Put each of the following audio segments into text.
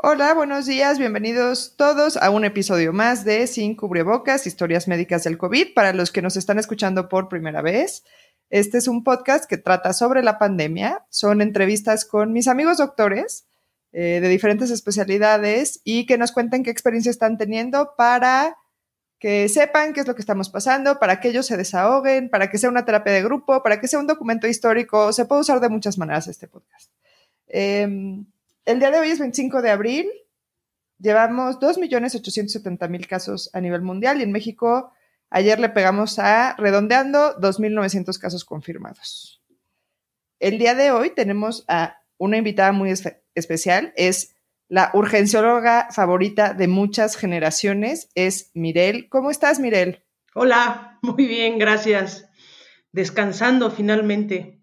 Hola, buenos días, bienvenidos todos a un episodio más de Sin Cubrebocas, Historias Médicas del COVID. Para los que nos están escuchando por primera vez, este es un podcast que trata sobre la pandemia. Son entrevistas con mis amigos doctores eh, de diferentes especialidades y que nos cuenten qué experiencia están teniendo para que sepan qué es lo que estamos pasando, para que ellos se desahoguen, para que sea una terapia de grupo, para que sea un documento histórico. Se puede usar de muchas maneras este podcast. Em, el día de hoy es 25 de abril. Llevamos 2.870.000 casos a nivel mundial y en México ayer le pegamos a, redondeando, 2.900 casos confirmados. El día de hoy tenemos a una invitada muy especial, es la urgencióloga favorita de muchas generaciones, es Mirel. ¿Cómo estás, Mirel? Hola, muy bien, gracias. Descansando finalmente.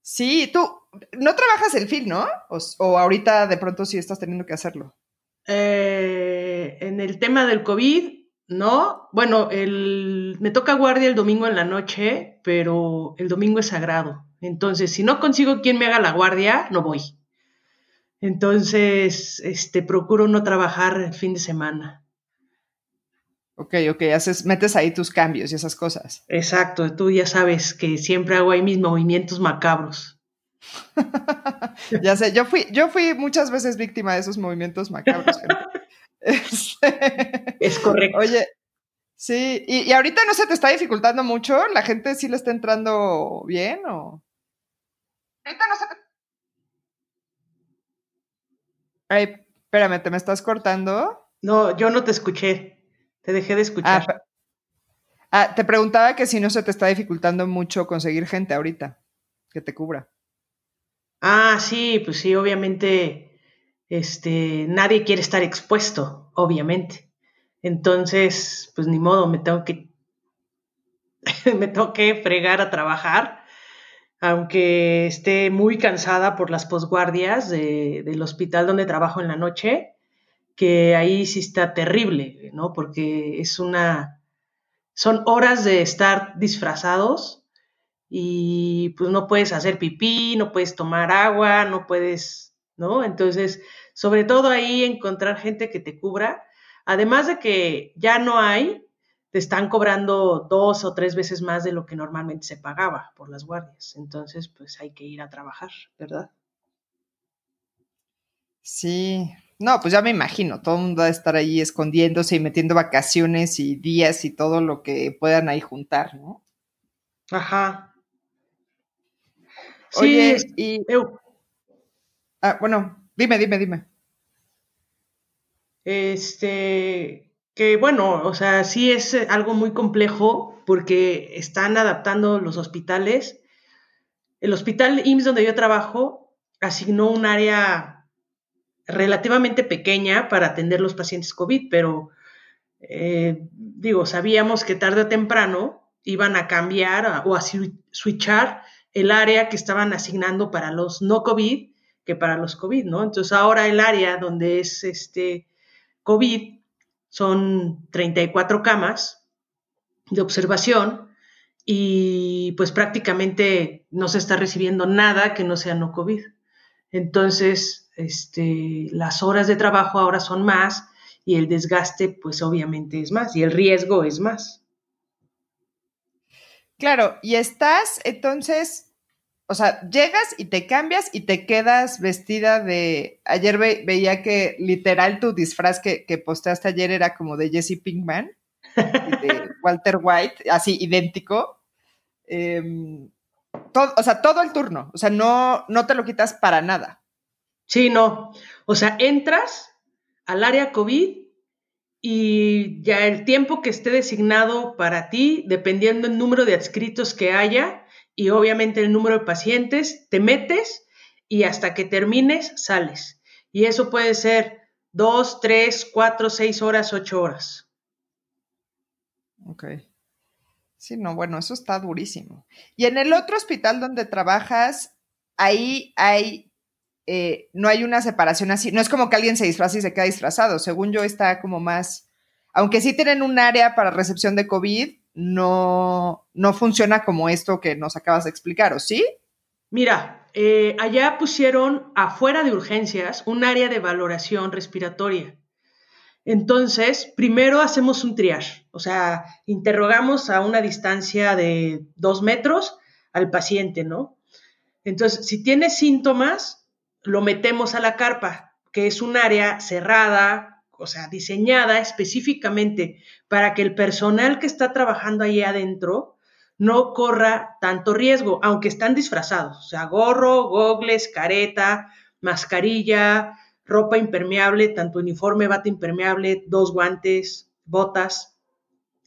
Sí, tú no trabajas el film, ¿no? O, ahorita de pronto sí estás teniendo que hacerlo. Eh, en el tema del COVID, no. Bueno, el, me toca guardia el domingo en la noche, pero el domingo es sagrado. Entonces, si no consigo quien me haga la guardia, no voy. Entonces, este, procuro no trabajar el fin de semana. Ok, ok, haces, metes ahí tus cambios y esas cosas. Exacto, tú ya sabes que siempre hago ahí mis movimientos macabros. ya sé, yo fui, yo fui muchas veces víctima de esos movimientos macabros. es correcto. Oye, sí, y, y, ahorita no se te está dificultando mucho, la gente sí le está entrando bien o. Ahorita no se te Ay, espérame, ¿te me estás cortando? No, yo no te escuché. Te dejé de escuchar. Ah, ah, te preguntaba que si no se te está dificultando mucho conseguir gente ahorita que te cubra. Ah, sí, pues sí, obviamente, este, nadie quiere estar expuesto, obviamente. Entonces, pues ni modo, me tengo que, me tengo que fregar a trabajar aunque esté muy cansada por las posguardias del hospital donde trabajo en la noche, que ahí sí está terrible, ¿no? Porque es una, son horas de estar disfrazados y pues no puedes hacer pipí, no puedes tomar agua, no puedes, ¿no? Entonces, sobre todo ahí encontrar gente que te cubra, además de que ya no hay te están cobrando dos o tres veces más de lo que normalmente se pagaba por las guardias. Entonces, pues hay que ir a trabajar, ¿verdad? Sí, no, pues ya me imagino, todo el mundo va a estar ahí escondiéndose y metiendo vacaciones y días y todo lo que puedan ahí juntar, ¿no? Ajá. Oye, y... Ah, bueno, dime, dime, dime. Este, que bueno, o sea, sí es algo muy complejo porque están adaptando los hospitales. El hospital IMSS donde yo trabajo asignó un área relativamente pequeña para atender los pacientes COVID, pero eh, digo, sabíamos que tarde o temprano iban a cambiar o a switchar el área que estaban asignando para los no COVID que para los COVID, ¿no? Entonces ahora el área donde es este COVID son 34 camas de observación y pues prácticamente no se está recibiendo nada que no sea no COVID. Entonces, este, las horas de trabajo ahora son más y el desgaste pues obviamente es más y el riesgo es más. Claro, y estás entonces o sea, llegas y te cambias y te quedas vestida de. Ayer veía que literal tu disfraz que, que, posteaste ayer era como de Jesse Pinkman, de Walter White, así idéntico. Em, o sea, todo el turno. O sea, no, no te lo quitas para nada. Sí, no. O sea, entras al área COVID y ya el tiempo que esté designado para ti, dependiendo del número de adscritos que haya, y obviamente el número de pacientes, te metes y hasta que termines sales. Y eso puede ser dos, tres, cuatro, seis horas, ocho horas. Ok. Sí, no, bueno, eso está durísimo. Y en el otro hospital donde trabajas, ahí hay, eh, no hay una separación así, no es como que alguien se disfraza y se queda disfrazado, según yo está como más, aunque sí tienen un área para recepción de COVID, no, no funciona como esto que nos acabas de explicar, ¿o sí? Mira, eh, allá pusieron afuera de urgencias un área de valoración respiratoria. Entonces, primero hacemos un triage, o sea, interrogamos a una distancia de dos metros al paciente, ¿no? Entonces, si tiene síntomas, lo metemos a la carpa, que es un área cerrada, o sea, diseñada específicamente para que el personal que está trabajando ahí adentro no corra tanto riesgo, aunque están disfrazados, o sea, gorro, gogles, careta, mascarilla, ropa impermeable, tanto uniforme, bata impermeable, dos guantes, botas.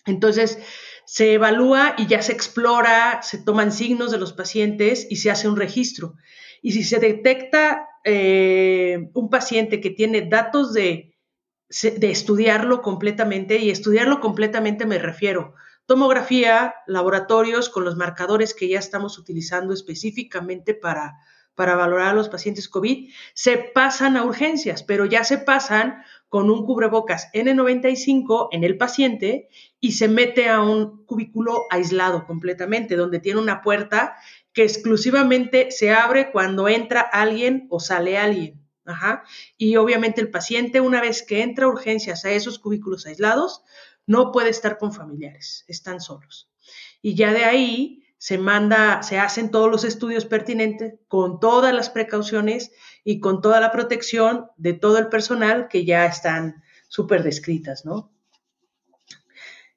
Entonces, se evalúa y ya se explora, se toman signos de los pacientes y se hace un registro. Y si se detecta eh, un paciente que tiene datos de, de estudiarlo completamente, y estudiarlo completamente me refiero tomografía, laboratorios con los marcadores que ya estamos utilizando específicamente para, para valorar a los pacientes COVID, se pasan a urgencias, pero ya se pasan con un cubrebocas N95 en el paciente y se mete a un cubículo aislado completamente, donde tiene una puerta que exclusivamente se abre cuando entra alguien o sale alguien. Y obviamente el paciente, una vez que entra a urgencias a esos cubículos aislados, no puede estar con familiares, están solos. Y ya de ahí se manda, se hacen todos los estudios pertinentes con todas las precauciones y con toda la protección de todo el personal que ya están súper descritas, ¿no?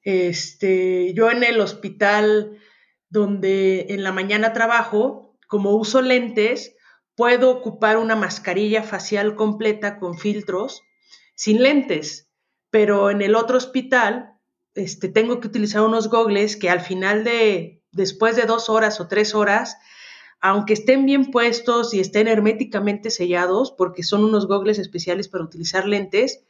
Este, yo en el hospital donde en la mañana trabajo, como uso lentes, puedo ocupar una mascarilla facial completa con filtros sin lentes pero en el otro hospital este, tengo que utilizar unos gogles que al final de, después de dos horas o tres horas, aunque estén bien puestos y estén herméticamente sellados, porque son unos gogles especiales para utilizar lentes,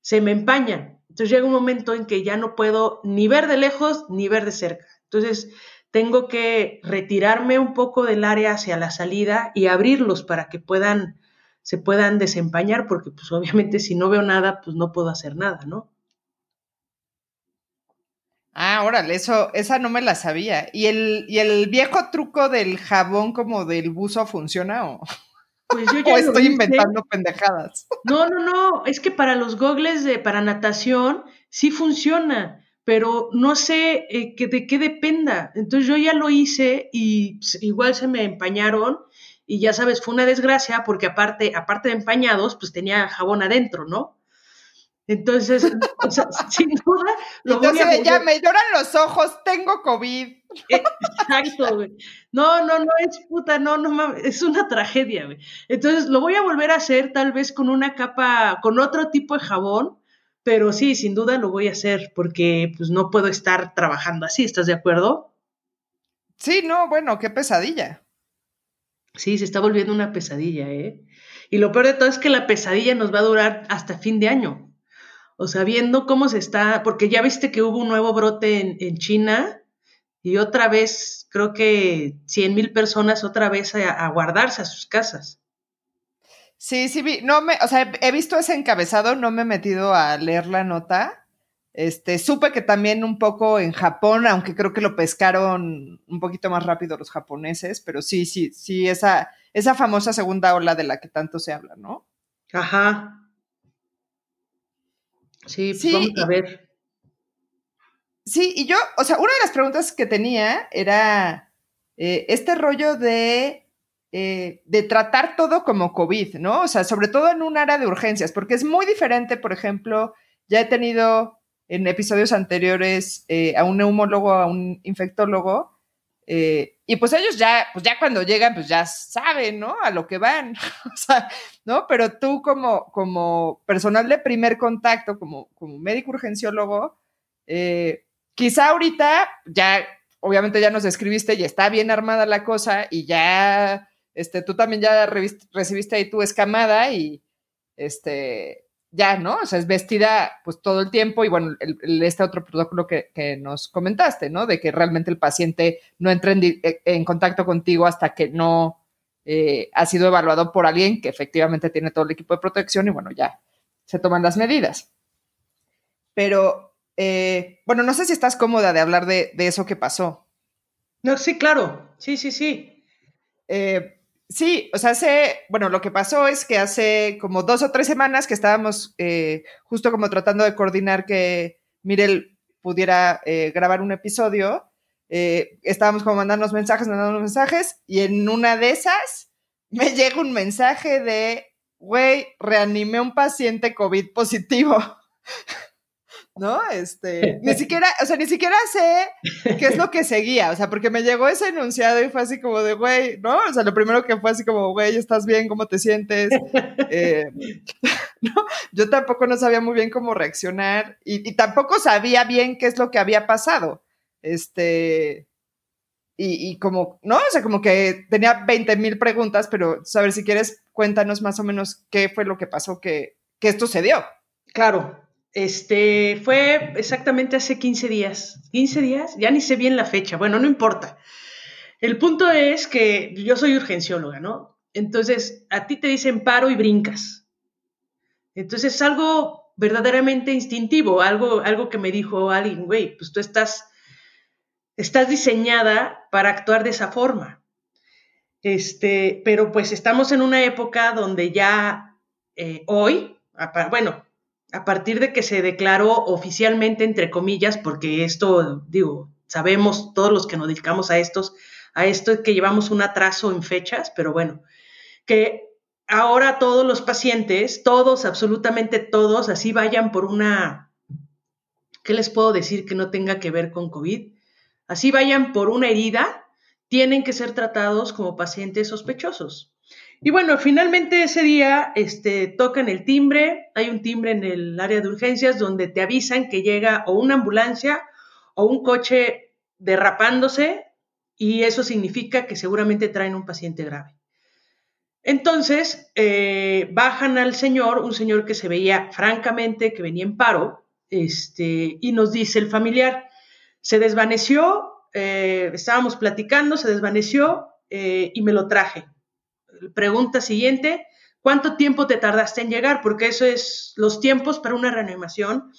se me empañan. Entonces llega un momento en que ya no puedo ni ver de lejos ni ver de cerca. Entonces tengo que retirarme un poco del área hacia la salida y abrirlos para que puedan se puedan desempañar, porque pues obviamente si no veo nada, pues no puedo hacer nada, ¿no? Ah, órale, eso, esa no me la sabía. ¿Y el, y el viejo truco del jabón como del buzo funciona o, pues yo ya estoy inventando pendejadas? No, no, no, es que para los gogles de, para natación sí funciona, pero no sé eh, que, de qué dependa. Entonces yo ya lo hice y pues, igual se me empañaron y ya sabes, fue una desgracia porque aparte, aparte de empañados, pues tenía jabón adentro, ¿no? Entonces, o sea, sin duda, lo voy a ya me lloran los ojos, tengo COVID. Exacto, güey. No, no, no es puta, no, no es una tragedia, güey. Entonces, lo voy a volver a hacer tal vez con una capa, con otro tipo de jabón, pero sí, sin duda lo voy a hacer porque pues no puedo estar trabajando así, ¿estás de acuerdo? Sí, no, bueno, qué pesadilla. Sí, se está volviendo una pesadilla, ¿eh? Y lo peor de todo es que la pesadilla nos va a durar hasta fin de año. O sea, viendo cómo se está, porque ya viste que hubo un nuevo brote en, China y otra vez, creo que 100 mil personas otra vez a, guardarse a sus casas. Sí, sí, vi, no me, o sea, he visto ese encabezado, no me he metido a leer la nota, este, supe que también un poco en Japón, aunque creo que lo pescaron un poquito más rápido los japoneses, pero sí, sí, sí, esa, esa famosa segunda ola de la que tanto se habla, ¿no? Ajá. Sí, pues vamos a ver. Sí, y yo, o sea, una de las preguntas que tenía era eh, este rollo de, eh, de tratar todo como COVID, ¿no? O sea, sobre todo en un área de urgencias, porque es muy diferente, por ejemplo, ya he tenido en episodios anteriores eh, a un neumólogo, a un infectólogo, eh, y pues ellos ya, pues ya cuando llegan, pues ya saben, ¿no? A lo que van, ¿no? Pero tú como, como personal de primer contacto, como, como médico urgenciólogo, quizá ahorita ya, obviamente ya nos escribiste y está bien armada la cosa y ya, este, tú también ya recibiste ahí tu escamada y, este, ya, ¿no? O sea, es vestida pues todo el tiempo y bueno, este otro protocolo que, nos comentaste, ¿no? De que realmente el paciente no entre en, eh, contacto contigo hasta que no eh, ha sido evaluado por alguien que efectivamente tiene todo el equipo de protección y bueno, ya se toman las medidas. Pero, eh, bueno, no sé si estás cómoda de hablar de, eso que pasó. No, sí, claro, sí, sí, sí. Sí, o sea, hace, bueno, lo que pasó es que hace como dos o tres semanas que estábamos eh, justo como tratando de coordinar que Mirel pudiera eh, grabar un episodio, eh, estábamos como mandando mensajes, mandando mensajes, y en una de esas me llega un mensaje de, güey, reanimé un paciente COVID positivo. ¿no? Este, ni siquiera, o sea, ni siquiera sé qué es lo que seguía, o sea, porque me llegó ese enunciado y fue así como de, güey, ¿no? O sea, lo primero que fue así como, güey, ¿estás bien? ¿Cómo te sientes? Eh, ¿no? Yo tampoco no sabía muy bien cómo reaccionar y, tampoco sabía bien qué es lo que había pasado. Este, y, y, como, ¿no? O sea, como que tenía 20 mil preguntas, pero a ver si quieres, cuéntanos más o menos qué fue lo que pasó que, que esto se dio. Claro, este, fue exactamente hace 15 días. ¿15 días? Ya ni sé bien la fecha. Bueno, no importa. El punto es que yo soy urgencióloga, ¿no? Entonces, a ti te dicen paro y brincas. Entonces, es algo verdaderamente instintivo, algo, algo que me dijo alguien, güey, pues tú estás, estás diseñada para actuar de esa forma. Este, pero pues estamos en una época donde ya eh, hoy, bueno, a partir de que se declaró oficialmente, entre comillas, porque esto, digo, sabemos todos los que nos dedicamos a estos, a esto que llevamos un atraso en fechas, pero bueno, que ahora todos los pacientes, todos, absolutamente todos, así vayan por una, ¿qué les puedo decir que no tenga que ver con COVID? Así vayan por una herida, tienen que ser tratados como pacientes sospechosos. Y bueno, finalmente ese día este, tocan el timbre, hay un timbre en el área de urgencias donde te avisan que llega o una ambulancia o un coche derrapándose y eso significa que seguramente traen un paciente grave. Entonces, eh, bajan al señor, un señor que se veía francamente que venía en paro, este, y nos dice el familiar, se desvaneció, eh, estábamos platicando, se desvaneció eh, y me lo traje pregunta siguiente, ¿cuánto tiempo te tardaste en llegar? Porque eso es, los tiempos para una reanimación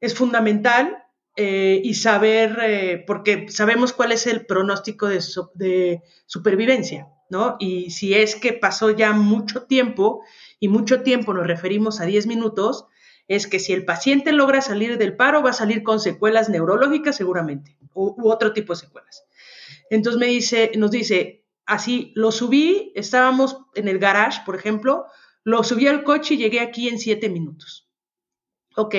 es fundamental eh, y saber, eh, porque sabemos cuál es el pronóstico de, supervivencia, ¿no? Y si es que pasó ya mucho tiempo, y mucho tiempo nos referimos a 10 minutos, es que si el paciente logra salir del paro, va a salir con secuelas neurológicas seguramente, u, u otro tipo de secuelas. Entonces me dice, nos dice, así, lo subí, estábamos en el garage, por ejemplo, lo subí al coche y llegué aquí en siete minutos. Ok,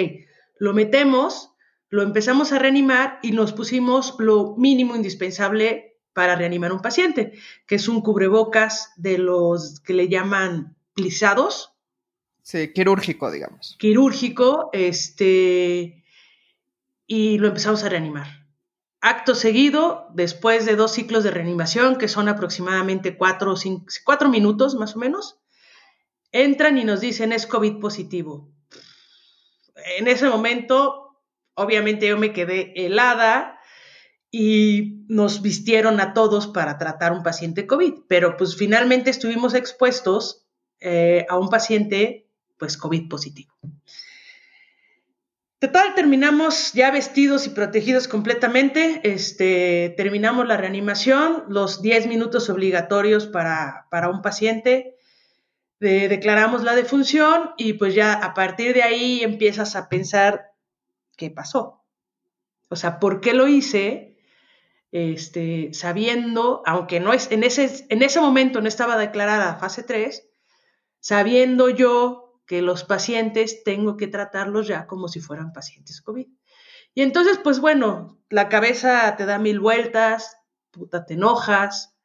lo metemos, lo empezamos a reanimar y nos pusimos lo mínimo indispensable para reanimar un paciente, que es un cubrebocas de los que le llaman plisados. Sí, quirúrgico, digamos. Quirúrgico, este, y lo empezamos a reanimar. Acto seguido, después de dos ciclos de reanimación, que son aproximadamente cuatro, cuatro minutos más o menos, entran y nos dicen es COVID positivo. En ese momento, obviamente yo me quedé helada y nos vistieron a todos para tratar un paciente COVID, pero pues finalmente estuvimos expuestos eh, a un paciente pues COVID positivo. Total, terminamos ya vestidos y protegidos completamente. Este, terminamos la reanimación, los 10 minutos obligatorios para, un paciente. declaramos la defunción y pues ya a partir de ahí empiezas a pensar qué pasó. O sea, ¿por qué lo hice? Este, sabiendo, aunque no es, en ese, en ese momento no estaba declarada fase 3, sabiendo yo que los pacientes tengo que tratarlos ya como si fueran pacientes COVID. Y entonces, pues bueno, la cabeza te da mil vueltas, puta, te enojas,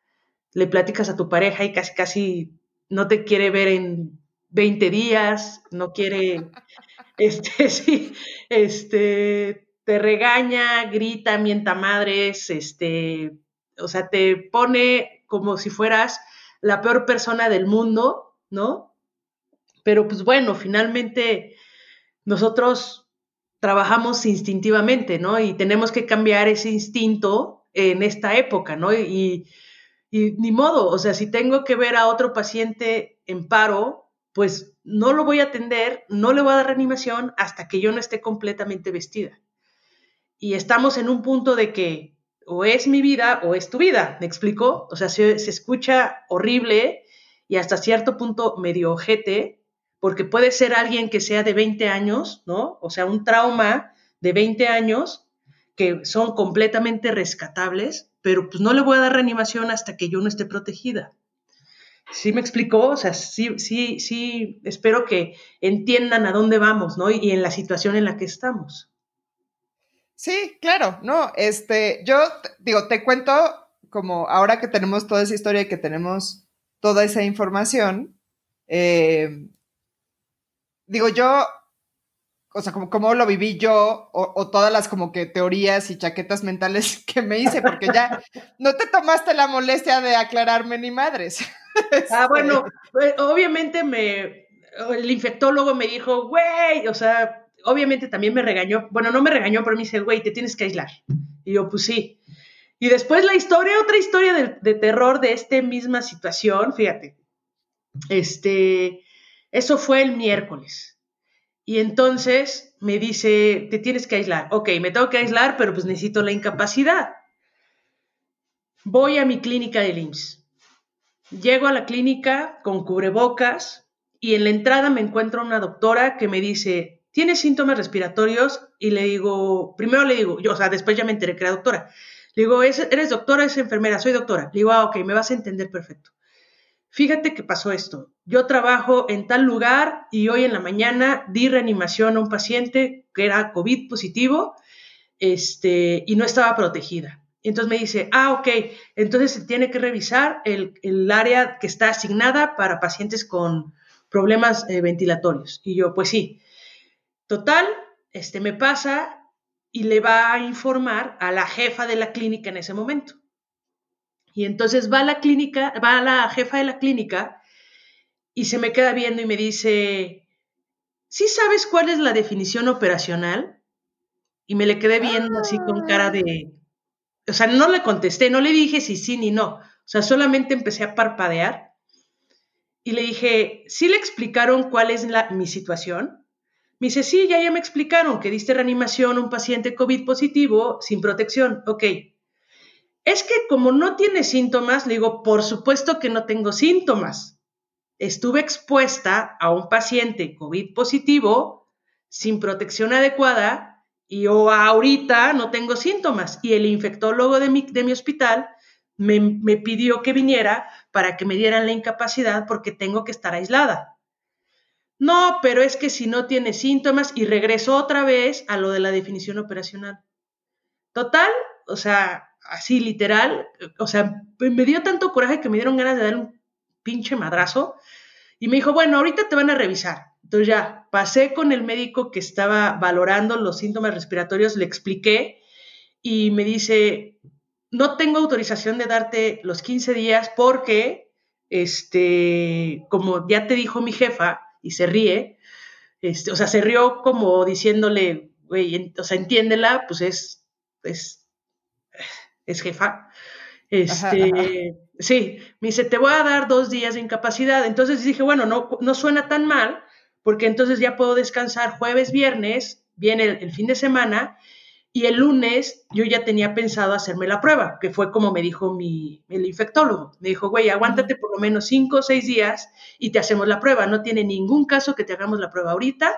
le platicas a tu pareja y casi, casi no te quiere ver en 20 días, no quiere, este, sí, este, te regaña, grita, mienta madres, este, o sea, te pone como si fueras la peor persona del mundo, ¿no? Pero pues bueno, finalmente nosotros trabajamos instintivamente, ¿no? Y tenemos que cambiar ese instinto en esta época, ¿no? Y, ni modo, o sea, si tengo que ver a otro paciente en paro, pues no lo voy a atender, no le voy a dar reanimación hasta que yo no esté completamente vestida. Y estamos en un punto de que o es mi vida o es tu vida, ¿me explico? O sea, se, se escucha horrible y hasta cierto punto medio ojete, porque puede ser alguien que sea de 20 años, ¿no? O sea, un trauma de 20 años que son completamente rescatables, pero pues no le voy a dar reanimación hasta que yo no esté protegida. ¿Sí me explicó? O sea, sí, sí, sí, espero que entiendan a dónde vamos, ¿no? Y, en la situación en la que estamos. Sí, claro, no, este, yo digo, te cuento como ahora que tenemos toda esa historia y que tenemos toda esa información, eh, digo, yo, o sea, como, como lo viví yo, o, todas las como que teorías y chaquetas mentales que me hice, porque ya no te tomaste la molestia de aclararme ni madres. Ah, bueno, pues, obviamente me, el infectólogo me dijo, güey, o sea, obviamente también me regañó, bueno, no me regañó, pero me dice, güey, te tienes que aislar. Y yo, pues sí. Y después la historia, otra historia de, de terror de esta misma situación, fíjate. Este, eso fue el miércoles. Y entonces me dice, te tienes que aislar. Ok, me tengo que aislar, pero pues necesito la incapacidad. Voy a mi clínica de IMSS. Llego a la clínica con cubrebocas y en la entrada me encuentro una doctora que me dice, ¿tienes síntomas respiratorios? Y le digo, primero le digo, yo, o sea, después ya me enteré que era doctora. Le digo, ¿eres doctora? ¿Es enfermera? Soy doctora. Le digo, ah, ok, me vas a entender perfecto fíjate que pasó esto. Yo trabajo en tal lugar y hoy en la mañana di reanimación a un paciente que era COVID positivo este, y no estaba protegida. entonces me dice, ah, ok, entonces se tiene que revisar el, área que está asignada para pacientes con problemas eh, ventilatorios. Y yo, pues sí. Total, este me pasa y le va a informar a la jefa de la clínica en ese momento. Y entonces va a la clínica, va a la jefa de la clínica y se me queda viendo y me dice, ¿sí sabes cuál es la definición operacional? Y me le quedé viendo así con cara de, o sea, no le contesté, no le dije si sí ni no, o sea, solamente empecé a parpadear y le dije, ¿sí le explicaron cuál es la, mi situación? Me dice, sí, ya, ya me explicaron que diste reanimación a un paciente COVID positivo sin protección. Ok, es que como no tiene síntomas, le digo, por supuesto que no tengo síntomas. Estuve expuesta a un paciente COVID positivo sin protección adecuada y yo ahorita no tengo síntomas. Y el infectólogo de mi, de mi hospital me, me pidió que viniera para que me dieran la incapacidad porque tengo que estar aislada. No, pero es que si no tiene síntomas y regreso otra vez a lo de la definición operacional. Total, o sea, así literal, o sea, me dio tanto coraje que me dieron ganas de dar un pinche madrazo y me dijo, bueno, ahorita te van a revisar. Entonces ya pasé con el médico que estaba valorando los síntomas respiratorios, le expliqué y me dice, no tengo autorización de darte los 15 días porque, este, como ya te dijo mi jefa, y se ríe, este, o sea, se rió como diciéndole, güey, o sea, entiéndela, pues es, es es jefa. Este, sí, me dice, te voy a dar dos días de incapacidad. Entonces dije, bueno, no, no suena tan mal, porque entonces ya puedo descansar jueves, viernes, viene el, fin de semana, y el lunes yo ya tenía pensado hacerme la prueba, que fue como me dijo mi, el infectólogo. Me dijo, güey, aguántate por lo menos cinco o seis días y te hacemos la prueba. No tiene ningún caso que te hagamos la prueba ahorita,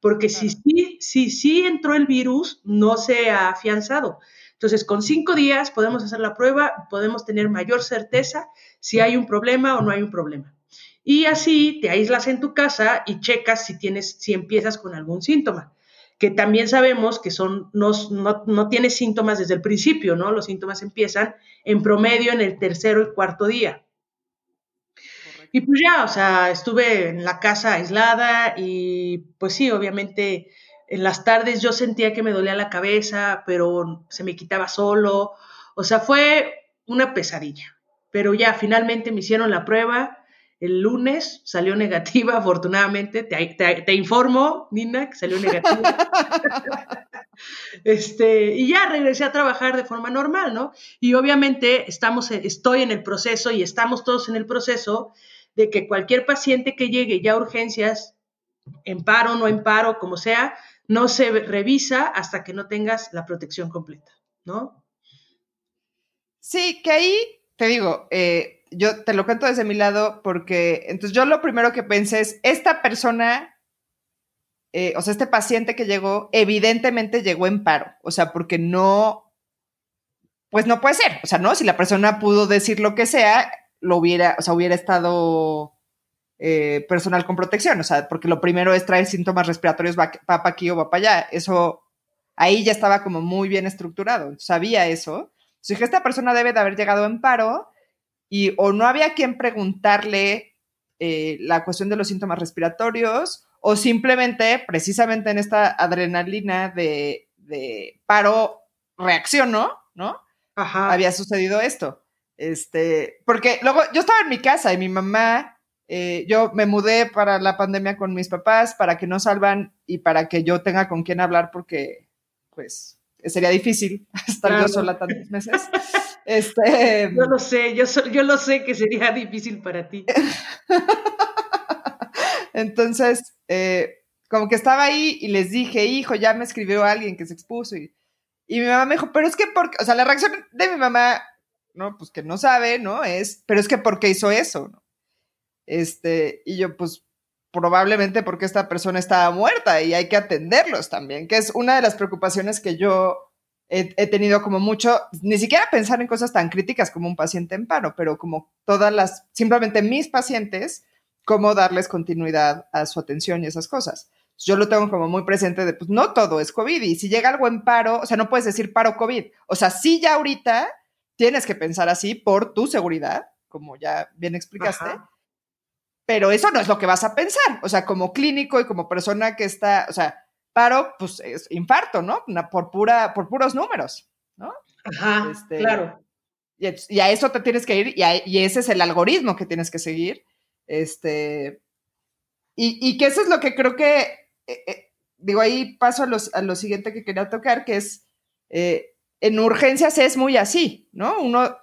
porque si sí si, si, entró el virus, no se ha afianzado. Entonces, con cinco días podemos hacer la prueba, podemos tener mayor certeza si hay un problema o no hay un problema. Y así te aíslas en tu casa y checas si tienes, si empiezas con algún síntoma que también sabemos que son, no, no, no tienes síntomas desde el principio, ¿no? Los síntomas empiezan en promedio en el tercero y cuarto día. Y pues ya, o sea, estuve en la casa aislada y pues sí, obviamente en las tardes yo sentía que me dolía la cabeza, pero se me quitaba solo. O sea, fue una pesadilla. Pero ya finalmente me hicieron la prueba. El lunes salió negativa, afortunadamente. Te, informo, Nina, que salió negativa. este, y ya regresé a trabajar de forma normal, ¿no? Y obviamente estamos, estoy en el proceso y estamos todos en el proceso de que cualquier paciente que llegue ya a urgencias, en paro, no en paro, como sea, no se revisa hasta que no tengas la protección completa, ¿no? Sí, que ahí te digo, eh, yo te lo cuento desde mi lado porque entonces yo lo primero que pensé es, esta persona, eh, o sea, este paciente que llegó, evidentemente llegó en paro, o sea, porque no, pues no puede ser, o sea, no, si la persona pudo decir lo que sea, lo hubiera, o sea, hubiera estado eh, personal con protección, o sea, porque lo primero es traer síntomas respiratorios, va, para aquí o va para allá, eso ahí ya estaba como muy bien estructurado, sabía eso. Entonces dije, esta persona debe de haber llegado en paro y o no había quien preguntarle eh, la cuestión de los síntomas respiratorios o simplemente, precisamente en esta adrenalina de, de paro, reaccionó, ¿no? Ajá. Había sucedido esto. Este, porque luego yo estaba en mi casa y mi mamá, eh, yo me mudé para la pandemia con mis papás para que no salvan y para que yo tenga con quién hablar porque, pues, sería difícil estar yo sola tantos meses. Este, yo lo sé, yo, yo lo sé que sería difícil para ti. Entonces, eh, como que estaba ahí y les dije, hijo, ya me escribió alguien que se expuso y, y mi mamá me dijo, pero es que porque, o sea, la reacción de mi mamá, no, pues que no sabe, ¿no? Es, pero es que ¿por qué hizo eso? ¿no? Este, y yo, pues, probablemente porque esta persona estaba muerta y hay que atenderlos también, que es una de las preocupaciones que yo he, tenido como mucho, ni siquiera pensar en cosas tan críticas como un paciente en paro, pero como todas las, simplemente mis pacientes, cómo darles continuidad a su atención y esas cosas. Yo lo tengo como muy presente de, pues no todo es COVID y si llega algo en paro, o sea, no puedes decir paro COVID, o sea, sí ya ahorita tienes que pensar así por tu seguridad, como ya bien explicaste pero eso no es lo que vas a pensar. O sea, como clínico y como persona que está, o sea, paro, pues es infarto, ¿no? por, pura, por puros números, ¿no? Ajá, este, claro. Y, a eso te tienes que ir y, ese es el algoritmo que tienes que seguir. Este, y, que eso es lo que creo que, eh, eh, digo, ahí paso a, los, a, lo siguiente que quería tocar, que es, eh, en urgencias es muy así, ¿no? Uno,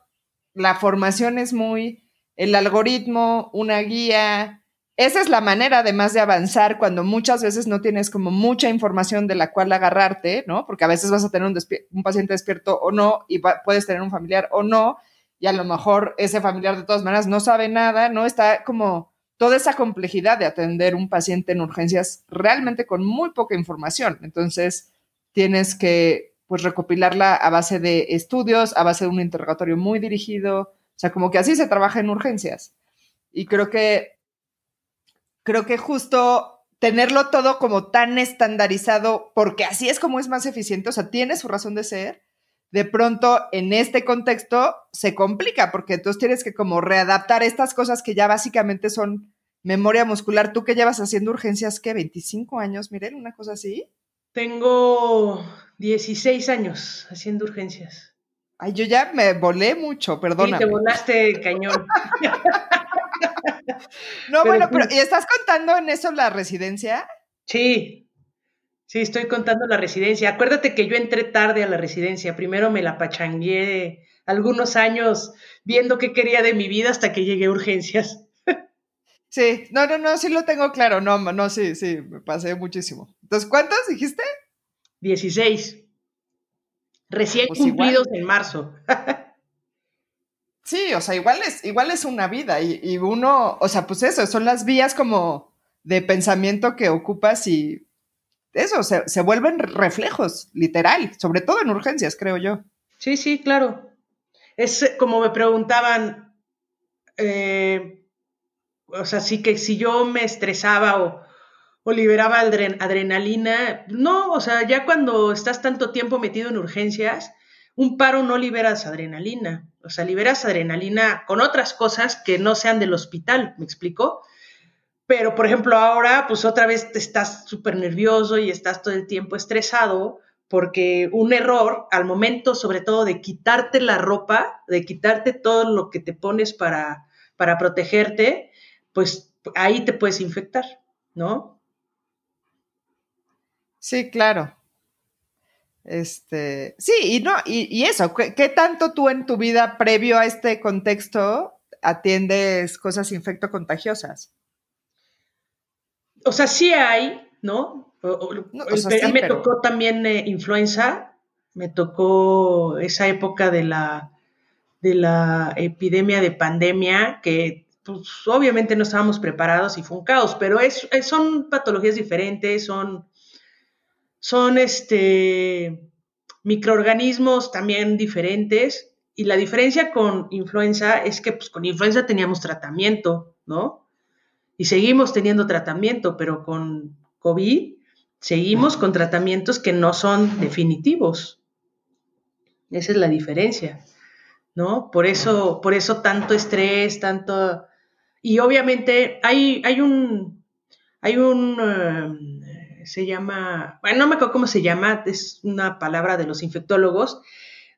la formación es muy el algoritmo, una guía. Esa es la manera además de avanzar cuando muchas veces no tienes como mucha información de la cual agarrarte, ¿no? Porque a veces vas a tener un, paciente despierto o no y puedes tener un familiar o no y a lo mejor ese familiar de todas maneras no sabe nada, ¿no? Está como toda esa complejidad de atender un paciente en urgencias realmente con muy poca información. Entonces, tienes que pues recopilarla a base de estudios, a base de un interrogatorio muy dirigido, o sea, como que así se trabaja en urgencias. Y creo que, creo que justo tenerlo todo como tan estandarizado, porque así es como es más eficiente, o sea, tiene su razón de ser, de pronto en este contexto se complica, porque entonces tienes que como readaptar estas cosas que ya básicamente son memoria muscular. ¿Tú que llevas haciendo urgencias, qué, 25 años, Miren, una cosa así? Tengo 16 años haciendo urgencias. Ay, yo ya me volé mucho, perdona. Sí, te volaste cañón. no, bueno, pero ¿y estás contando en eso la residencia? Sí, sí, estoy contando la residencia. Acuérdate que yo entré tarde a la residencia. Primero me la pachangué algunos años viendo qué quería de mi vida hasta que llegué a urgencias. Sí, no, no, no, sí lo tengo claro. No, no, sí, sí, me pasé muchísimo. Entonces, ¿cuántos dijiste? Dieciséis. Recién pues cumplidos en marzo. sí, o sea, igual es, igual es una vida y, uno, o sea, pues eso, son las vías como de pensamiento que ocupas y eso, se, vuelven reflejos, literal, sobre todo en urgencias, creo yo. Sí, sí, claro. Es como me preguntaban, eh, o sea, sí que si yo me estresaba o, o liberaba adrenalina. No, o sea, ya cuando estás tanto tiempo metido en urgencias, un paro no liberas adrenalina. O sea, liberas adrenalina con otras cosas que no sean del hospital, ¿me explico? Pero, por ejemplo, ahora, pues otra vez te estás súper nervioso y estás todo el tiempo estresado porque un error al momento, sobre todo, de quitarte la ropa, de quitarte todo lo que te pones para, para protegerte, pues ahí te puedes infectar, ¿no? Sí, claro. Este, sí, y no, y, eso, ¿qué, tanto tú en tu vida previo a este contexto atiendes cosas infectocontagiosas? O sea, sí hay, ¿no? me tocó también eh, influenza, me tocó esa época de la, de la epidemia de pandemia, que pues, obviamente no estábamos preparados y fue un caos, pero es, son patologías diferentes, son, son este, microorganismos también diferentes. Y la diferencia con influenza es que pues, con influenza teníamos tratamiento, ¿no? Y seguimos teniendo tratamiento, pero con COVID seguimos con tratamientos que no son definitivos. Esa es la diferencia, ¿no? Por eso, por eso tanto estrés, tanto... Y obviamente hay, hay un, hay un, eh, se llama, bueno, no me acuerdo cómo se llama, es una palabra de los infectólogos,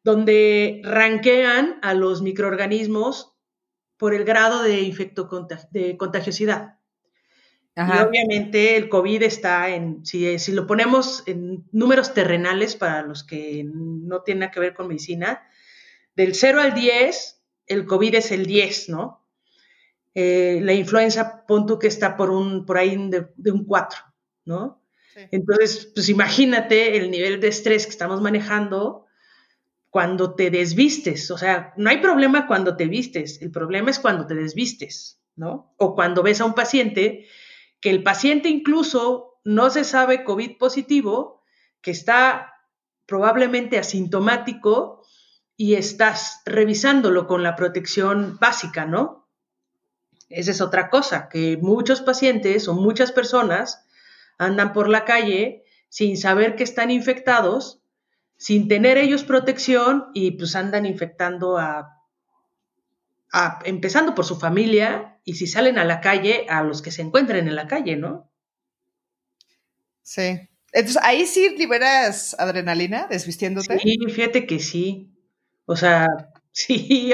donde ranquean a los microorganismos por el grado de, infecto de contagiosidad. Y obviamente el COVID está en, si, si, lo ponemos en números terrenales para los que no tienen nada que ver con medicina, del 0 al 10, el COVID es el 10, ¿no? Eh, la influenza, pon tú que está por, un, por ahí de, un 4, ¿no? Entonces, pues imagínate el nivel de estrés que estamos manejando cuando te desvistes. O sea, no hay problema cuando te vistes, el problema es cuando te desvistes, ¿no? O cuando ves a un paciente que el paciente incluso no se sabe COVID positivo, que está probablemente asintomático y estás revisándolo con la protección básica, ¿no? Esa es otra cosa, que muchos pacientes o muchas personas andan por la calle sin saber que están infectados, sin tener ellos protección y pues andan infectando a empezando por su familia y si salen a la calle, a los que se encuentren en la calle, ¿no? Sí. Entonces, ahí sí liberas adrenalina desvistiéndote. Sí, fíjate que sí. O sea, sí,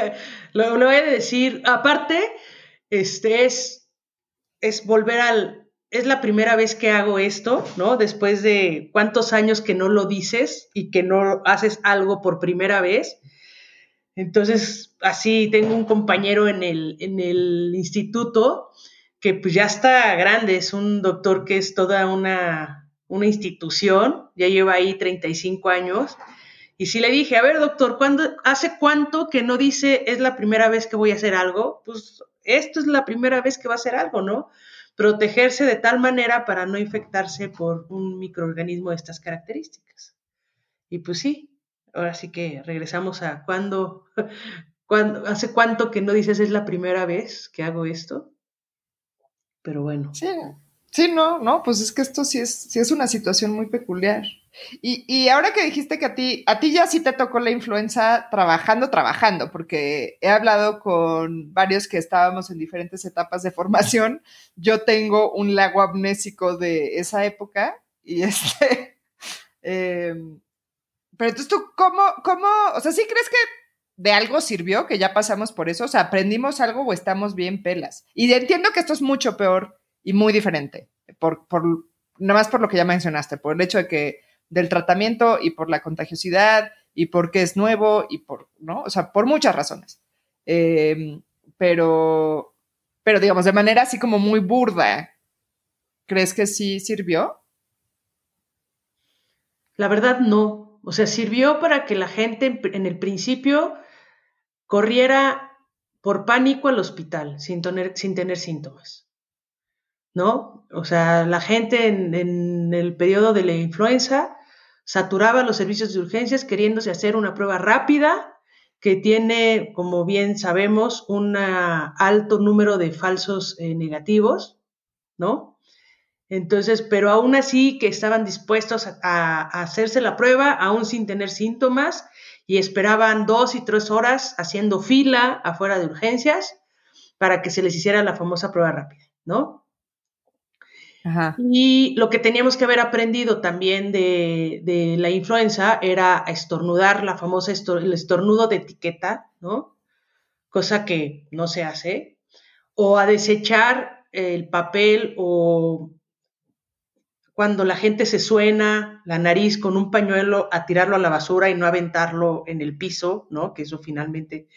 lo, lo he de decir. Aparte, este es, es volver al. Es la primera vez que hago esto, ¿no? Después de cuántos años que no lo dices y que no haces algo por primera vez. Entonces, así tengo un compañero en el, en el instituto que pues ya está grande, es un doctor que es toda una, una institución, ya lleva ahí 35 años. Y si le dije, a ver, doctor, ¿cuándo, ¿hace cuánto que no dice es la primera vez que voy a hacer algo? Pues esto es la primera vez que va a hacer algo, ¿no? Protegerse de tal manera para no infectarse por un microorganismo de estas características. Y pues sí, ahora sí que regresamos a cuándo, cuando, hace cuánto que no dices es la primera vez que hago esto. Pero bueno. Sí, sí, no, no, pues es que esto sí es, sí es una situación muy peculiar. Y, y, ahora que dijiste que a ti, a ti ya sí te tocó la influenza trabajando, trabajando, porque he hablado con varios que estábamos en diferentes etapas de formación. Yo tengo un lago amnésico de esa época y este, em, pero entonces tú, ¿cómo, cómo, o sea, ¿sí crees que de algo sirvió, que ya pasamos por eso? O sea, ¿aprendimos algo o estamos bien pelas? Y entiendo que esto es mucho peor y muy diferente, por, por, nada más por lo que ya mencionaste, por el hecho de que del tratamiento y por la contagiosidad y porque es nuevo y por, ¿no? O sea, por muchas razones. Em, pero, pero digamos, de manera así como muy burda, ¿crees que sí sirvió? La verdad, no. O sea, sirvió para que la gente en el principio corriera por pánico al hospital sin tener, sin tener síntomas. ¿No? O sea, la gente en, el periodo de la influenza saturaba los servicios de urgencias queriéndose hacer una prueba rápida que tiene, como bien sabemos, un alto número de falsos eh, negativos, ¿no? Entonces, pero aún así que estaban dispuestos a, hacerse la prueba, aún sin tener síntomas, y esperaban dos y tres horas haciendo fila afuera de urgencias para que se les hiciera la famosa prueba rápida, ¿no? Y lo que teníamos que haber aprendido también de, la influenza era estornudar, la famosa el estornudo de etiqueta, ¿no? Cosa que no se hace. O a desechar el papel o cuando la gente se suena la nariz con un pañuelo a tirarlo a la basura y no aventarlo en el piso, ¿no? Que eso finalmente,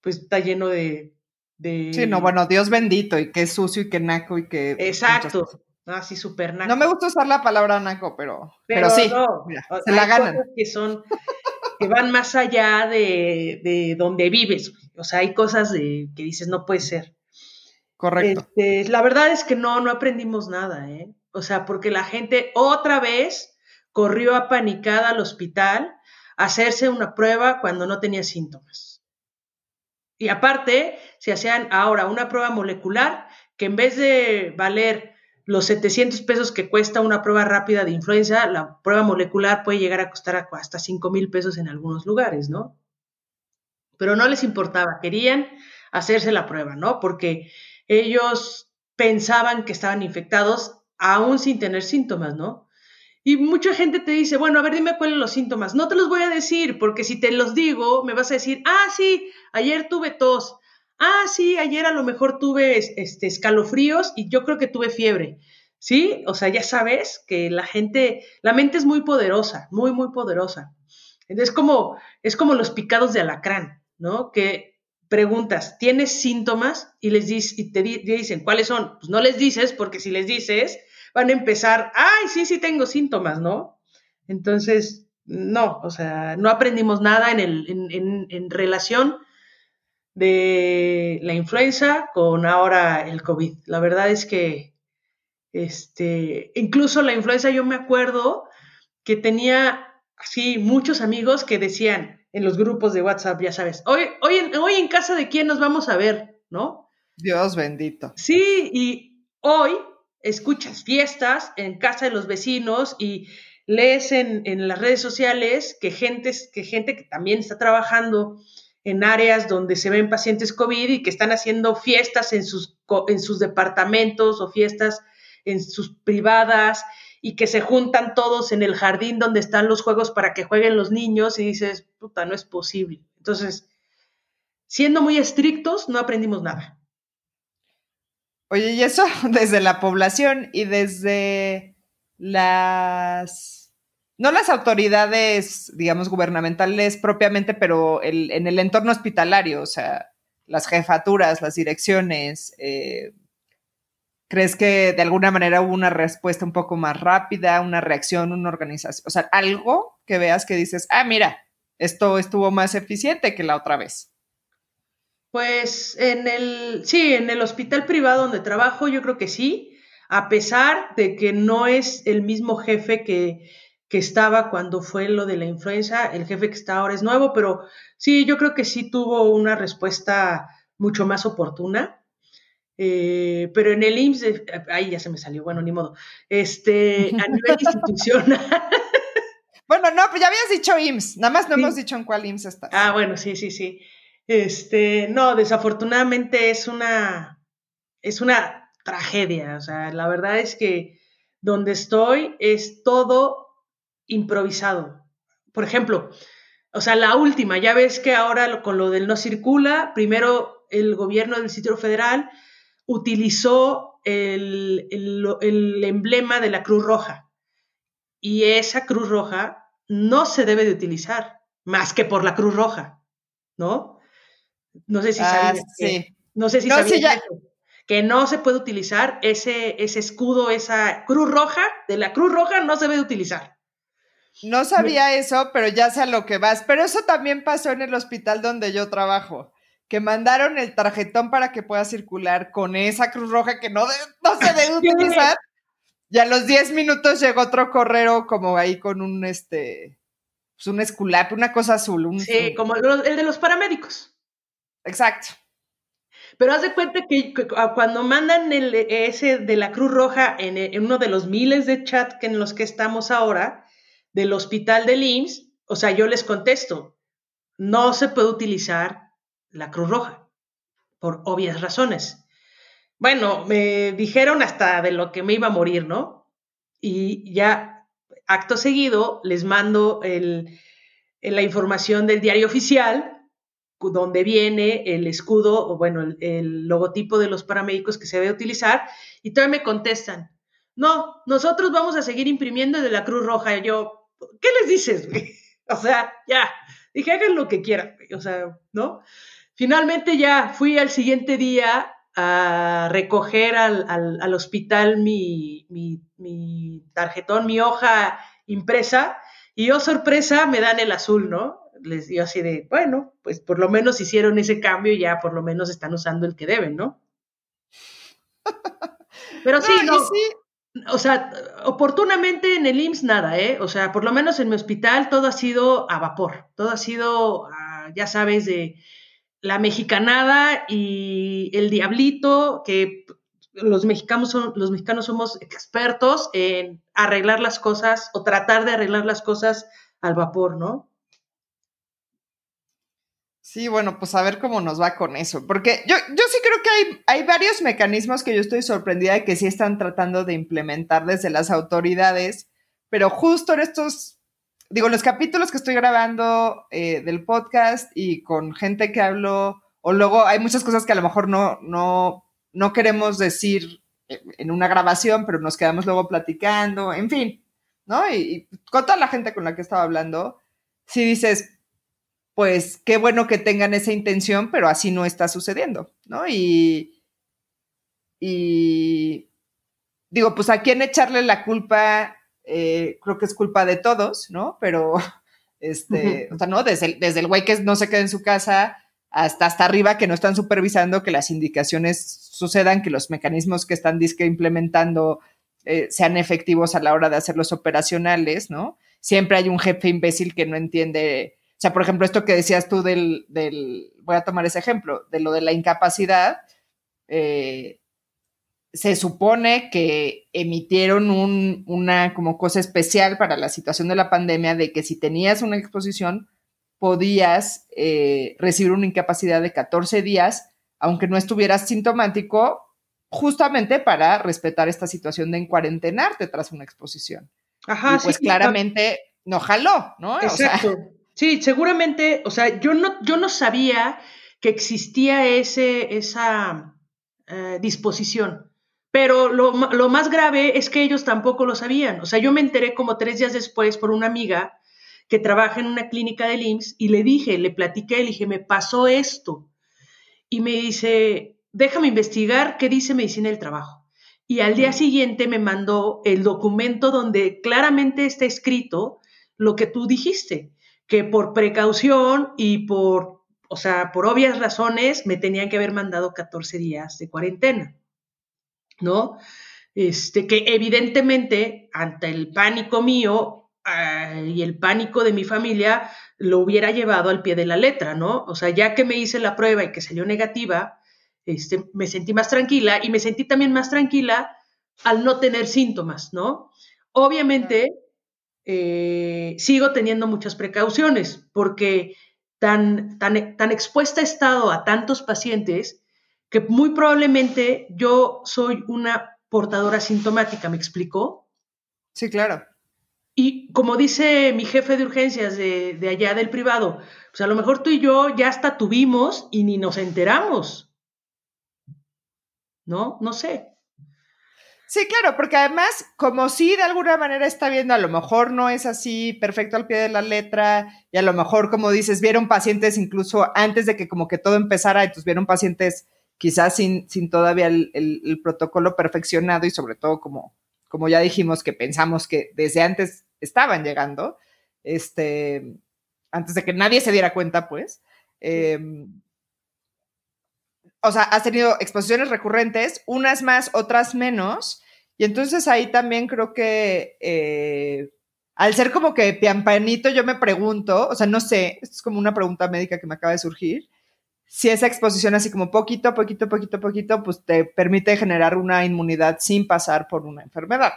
pues está lleno de... Sí, no, bueno, Dios bendito y que sucio y que naco y que... Exacto. Así súper naco. No me gusta usar la palabra naco, pero, pero, sí, se la ganan. Que son, que van más allá de, de donde vives. O sea, hay cosas de, que dices, no puede ser. Correcto. Este, la verdad es que no, no aprendimos nada, ¿eh? O sea, porque la gente otra vez corrió apanicada al hospital a hacerse una prueba cuando no tenía síntomas. Y aparte, se hacían ahora una prueba molecular que en vez de valer los 700 pesos que cuesta una prueba rápida de influenza, la prueba molecular puede llegar a costar hasta 5 mil pesos en algunos lugares, ¿no? Pero no les importaba, querían hacerse la prueba, ¿no? Porque ellos pensaban que estaban infectados aún sin tener síntomas, ¿no? Y mucha gente te dice, bueno, a ver, dime cuáles son los síntomas. No te los voy a decir, porque si te los digo, me vas a decir, ah, sí, ayer tuve tos. Ah, sí, ayer a lo mejor tuve este, escalofríos y yo creo que tuve fiebre. ¿Sí? O sea, ya sabes que la gente, la mente es muy poderosa, muy, muy poderosa. Es como, es como los picados de alacrán, ¿no? Que preguntas, ¿tienes síntomas? Y les y te dicen, ¿cuáles son? Pues no les dices, porque si les dices, van a empezar, ay, sí, sí tengo síntomas, ¿no? Entonces, no, o sea, no aprendimos nada en, el, en, en, relación de la influenza con ahora el COVID. La verdad es que, este, incluso la influenza, yo me acuerdo que tenía así muchos amigos que decían en los grupos de WhatsApp, ya sabes, hoy, hoy, hoy en casa de quién nos vamos a ver, ¿no? Dios bendito. Sí, y hoy escuchas fiestas en casa de los vecinos y lees en, las redes sociales que gente, que gente que también está trabajando en áreas donde se ven pacientes COVID y que están haciendo fiestas en sus, en sus departamentos o fiestas en sus privadas y que se juntan todos en el jardín donde están los juegos para que jueguen los niños y dices, puta, no es posible. Entonces, siendo muy estrictos, no aprendimos nada. Oye, y eso desde la población y desde las, no las autoridades, digamos, gubernamentales propiamente, pero en el entorno hospitalario, o sea, las jefaturas, las direcciones. Eh, ¿Crees que de alguna manera hubo una respuesta un poco más rápida, una reacción, una organización? O sea, algo que veas que dices, ah, mira, esto estuvo más eficiente que la otra vez. Pues en el, sí, en el hospital privado donde trabajo, yo creo que sí, a pesar de que no es el mismo jefe que, que estaba cuando fue lo de la influenza, el jefe que está ahora es nuevo, pero sí, yo creo que sí tuvo una respuesta mucho más oportuna. Eh, pero en el IMSS, eh, ahí ya se me salió, bueno, ni modo. Este, a nivel institucional. bueno, no, pues ya habías dicho IMSS, nada más no hemos dicho en cuál IMSS estás. Ah, bueno, sí, sí, sí. Este, no, desafortunadamente es una, es una tragedia. O sea, la verdad es que donde estoy es todo improvisado. Por ejemplo, o sea, la última, ya ves que ahora con lo del no circula, primero el gobierno del sitio federal utilizó el, el, emblema de la Cruz Roja. Y esa Cruz Roja no se debe de utilizar más que por la Cruz Roja, ¿no? No sé si ah, que, no sé si que no se puede utilizar ese, ese escudo, esa cruz roja, de la cruz roja no se debe utilizar. No sabía eso, pero ya sé a lo que vas. Pero eso también pasó en el hospital donde yo trabajo, que mandaron el tarjetón para que pueda circular con esa cruz roja que no, no se debe utilizar. Y a los 10 minutos llegó otro correo como ahí con un, este, pues un esculape, una cosa azul. Un, sí, como el de los paramédicos. Exacto. Pero haz de cuenta que, cuando mandan el, ese de la Cruz Roja en, uno de los miles de chats en los que estamos ahora, del hospital del IMSS, o sea, yo les contesto, no se puede utilizar la Cruz Roja, por obvias razones. Bueno, me dijeron hasta de lo que me iba a morir, ¿no? Y ya, acto seguido, les mando el, la información del diario oficial donde viene el escudo o bueno, el, logotipo de los paramédicos que se debe utilizar y todavía me contestan, no, nosotros vamos a seguir imprimiendo de la Cruz Roja. Yo, ¿qué les dices? O sea, ya, dije, hagan lo que quieran, o sea, ¿no? Finalmente ya fui al siguiente día a recoger al, hospital mi, mi, mi tarjetón, mi hoja impresa, y oh sorpresa, me dan el azul, ¿no? les dio así de, bueno, pues por lo menos hicieron ese cambio y ya por lo menos están usando el que deben, ¿no? Pero sí, no, o sea, oportunamente en el IMSS nada, ¿eh? O sea, por lo menos en mi hospital todo ha sido a vapor, todo ha sido, ah, ya sabes, de la mexicanada y el diablito, que los mexicanos, son, los mexicanos somos expertos en arreglar las cosas o tratar de arreglar las cosas al vapor, ¿no? Sí, bueno, pues a ver cómo nos va con eso, porque yo, yo sí creo que hay, hay varios mecanismos que yo estoy sorprendida de que sí están tratando de implementar desde las autoridades, pero justo en estos, digo, los capítulos que estoy grabando eh, del podcast y con gente que hablo, o luego hay muchas cosas que a lo mejor no, no, no queremos decir en una grabación, pero nos quedamos luego platicando, en fin, ¿no? Y, y con toda la gente con la que estaba hablando, si dices, pues qué bueno que tengan esa intención, pero así no está sucediendo, ¿no? Y, y digo, pues a quién echarle la culpa, eh, creo que es culpa de todos, ¿no? Pero, este, o sea, ¿no? Desde, desde el güey que no se queda en su casa hasta hasta arriba que no están supervisando que las indicaciones sucedan, que los mecanismos que están disque implementando eh, sean efectivos a la hora de hacerlos operacionales, ¿no? Siempre hay un jefe imbécil que no entiende o sea, por ejemplo, esto que decías tú del, del voy a tomar ese ejemplo, de lo de la incapacidad, eh, se supone que emitieron un, una como cosa especial para la situación de la pandemia de que si tenías una exposición podías eh, recibir una incapacidad de 14 días, aunque no estuvieras sintomático, justamente para respetar esta situación de encuarentenarte tras una exposición. Ajá, y pues claramente no jaló, ¿no? Exacto. Sí, seguramente, o sea, yo no, yo no sabía que existía ese, esa eh, disposición, pero lo, lo, más grave es que ellos tampoco lo sabían. O sea, yo me enteré como tres días después por una amiga que trabaja en una clínica del IMSS y le dije, le platiqué, le dije, me pasó esto. Y me dice, déjame investigar qué dice medicina del trabajo. Y al día siguiente me mandó el documento donde claramente está escrito lo que tú dijiste que por precaución y por, o sea, por obvias razones me tenían que haber mandado 14 días de cuarentena, ¿no? Este, que evidentemente ante el pánico mío ah, y el pánico de mi familia lo hubiera llevado al pie de la letra, ¿no? O sea, ya que me hice la prueba y que salió negativa, este, me sentí más tranquila y me sentí también más tranquila al no tener síntomas, ¿no? Obviamente, eh, sigo teniendo muchas precauciones porque tan, tan, tan expuesta he estado a tantos pacientes que muy probablemente yo soy una portadora sintomática, ¿me explicó? Sí, claro. Y como dice mi jefe de urgencias de, de, allá del privado, pues a lo mejor tú y yo ya hasta tuvimos y ni nos enteramos. ¿No? No sé. Sí, claro, porque además, como si de alguna manera está viendo, a lo mejor no es así perfecto al pie de la letra, y a lo mejor, como dices, vieron pacientes incluso antes de que como que todo empezara, entonces vieron pacientes quizás sin, sin todavía el, protocolo perfeccionado y sobre todo como, como ya dijimos que pensamos que desde antes estaban llegando, este, antes de que nadie se diera cuenta, pues. Em, o sea, has tenido exposiciones recurrentes, unas más, otras menos, y entonces ahí también creo que eh, al ser como que piampanito, yo me pregunto, o sea, no sé, esto es como una pregunta médica que me acaba de surgir, si esa exposición así como poquito, poquito, poquito, poquito, pues te permite generar una inmunidad sin pasar por una enfermedad.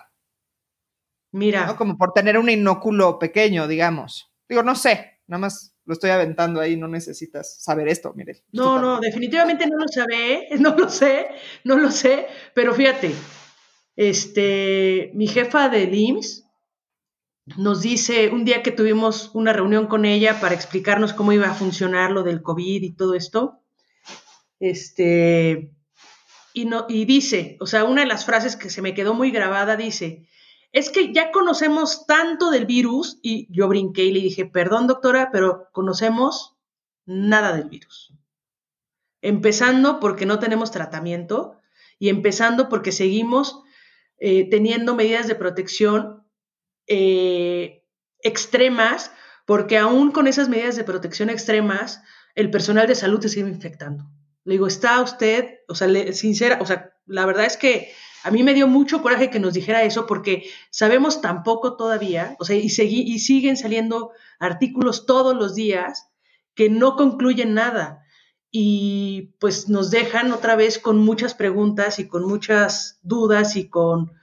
Mira. Como por tener un inóculo pequeño, digamos. Digo, no sé, nada más lo estoy aventando ahí, no necesitas saber esto, mire. No, no, definitivamente no lo sabe, no lo sé, no lo sé, pero fíjate, este, mi jefa de IMSS nos dice, un día que tuvimos una reunión con ella para explicarnos cómo iba a funcionar lo del COVID y todo esto, este, y, no, y dice, o sea, una de las frases que se me quedó muy grabada dice, es que ya conocemos tanto del virus y yo brinqué y le dije, perdón doctora, pero conocemos nada del virus. Empezando porque no tenemos tratamiento y empezando porque seguimos eh, teniendo medidas de protección eh, extremas porque aún con esas medidas de protección extremas, el personal de salud se sigue infectando. Le digo, ¿está usted, o sea, sincera, o sea, la verdad es que a mí me dio mucho coraje que nos dijera eso porque sabemos tan poco todavía, o sea, y, y siguen saliendo artículos todos los días que no concluyen nada. Y pues nos dejan otra vez con muchas preguntas y con muchas dudas y con,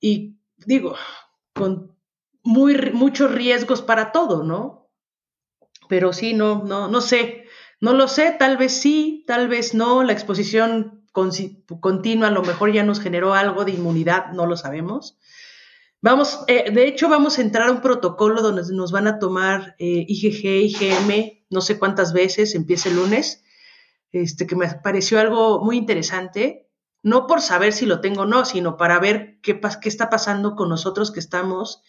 y digo, con muy, muchos riesgos para todo, ¿no? Pero sí, no, no, no sé, no lo sé, tal vez sí, tal vez no, la exposición continua a lo mejor ya nos generó algo de inmunidad, no lo sabemos. Vamos, eh, de hecho, vamos a entrar a un protocolo donde nos van a tomar eh, IgG, IgM, no sé cuántas veces, empieza el lunes, este, que me pareció algo muy interesante, no por saber si lo tengo o no, sino para ver qué, qué está pasando con nosotros que estamos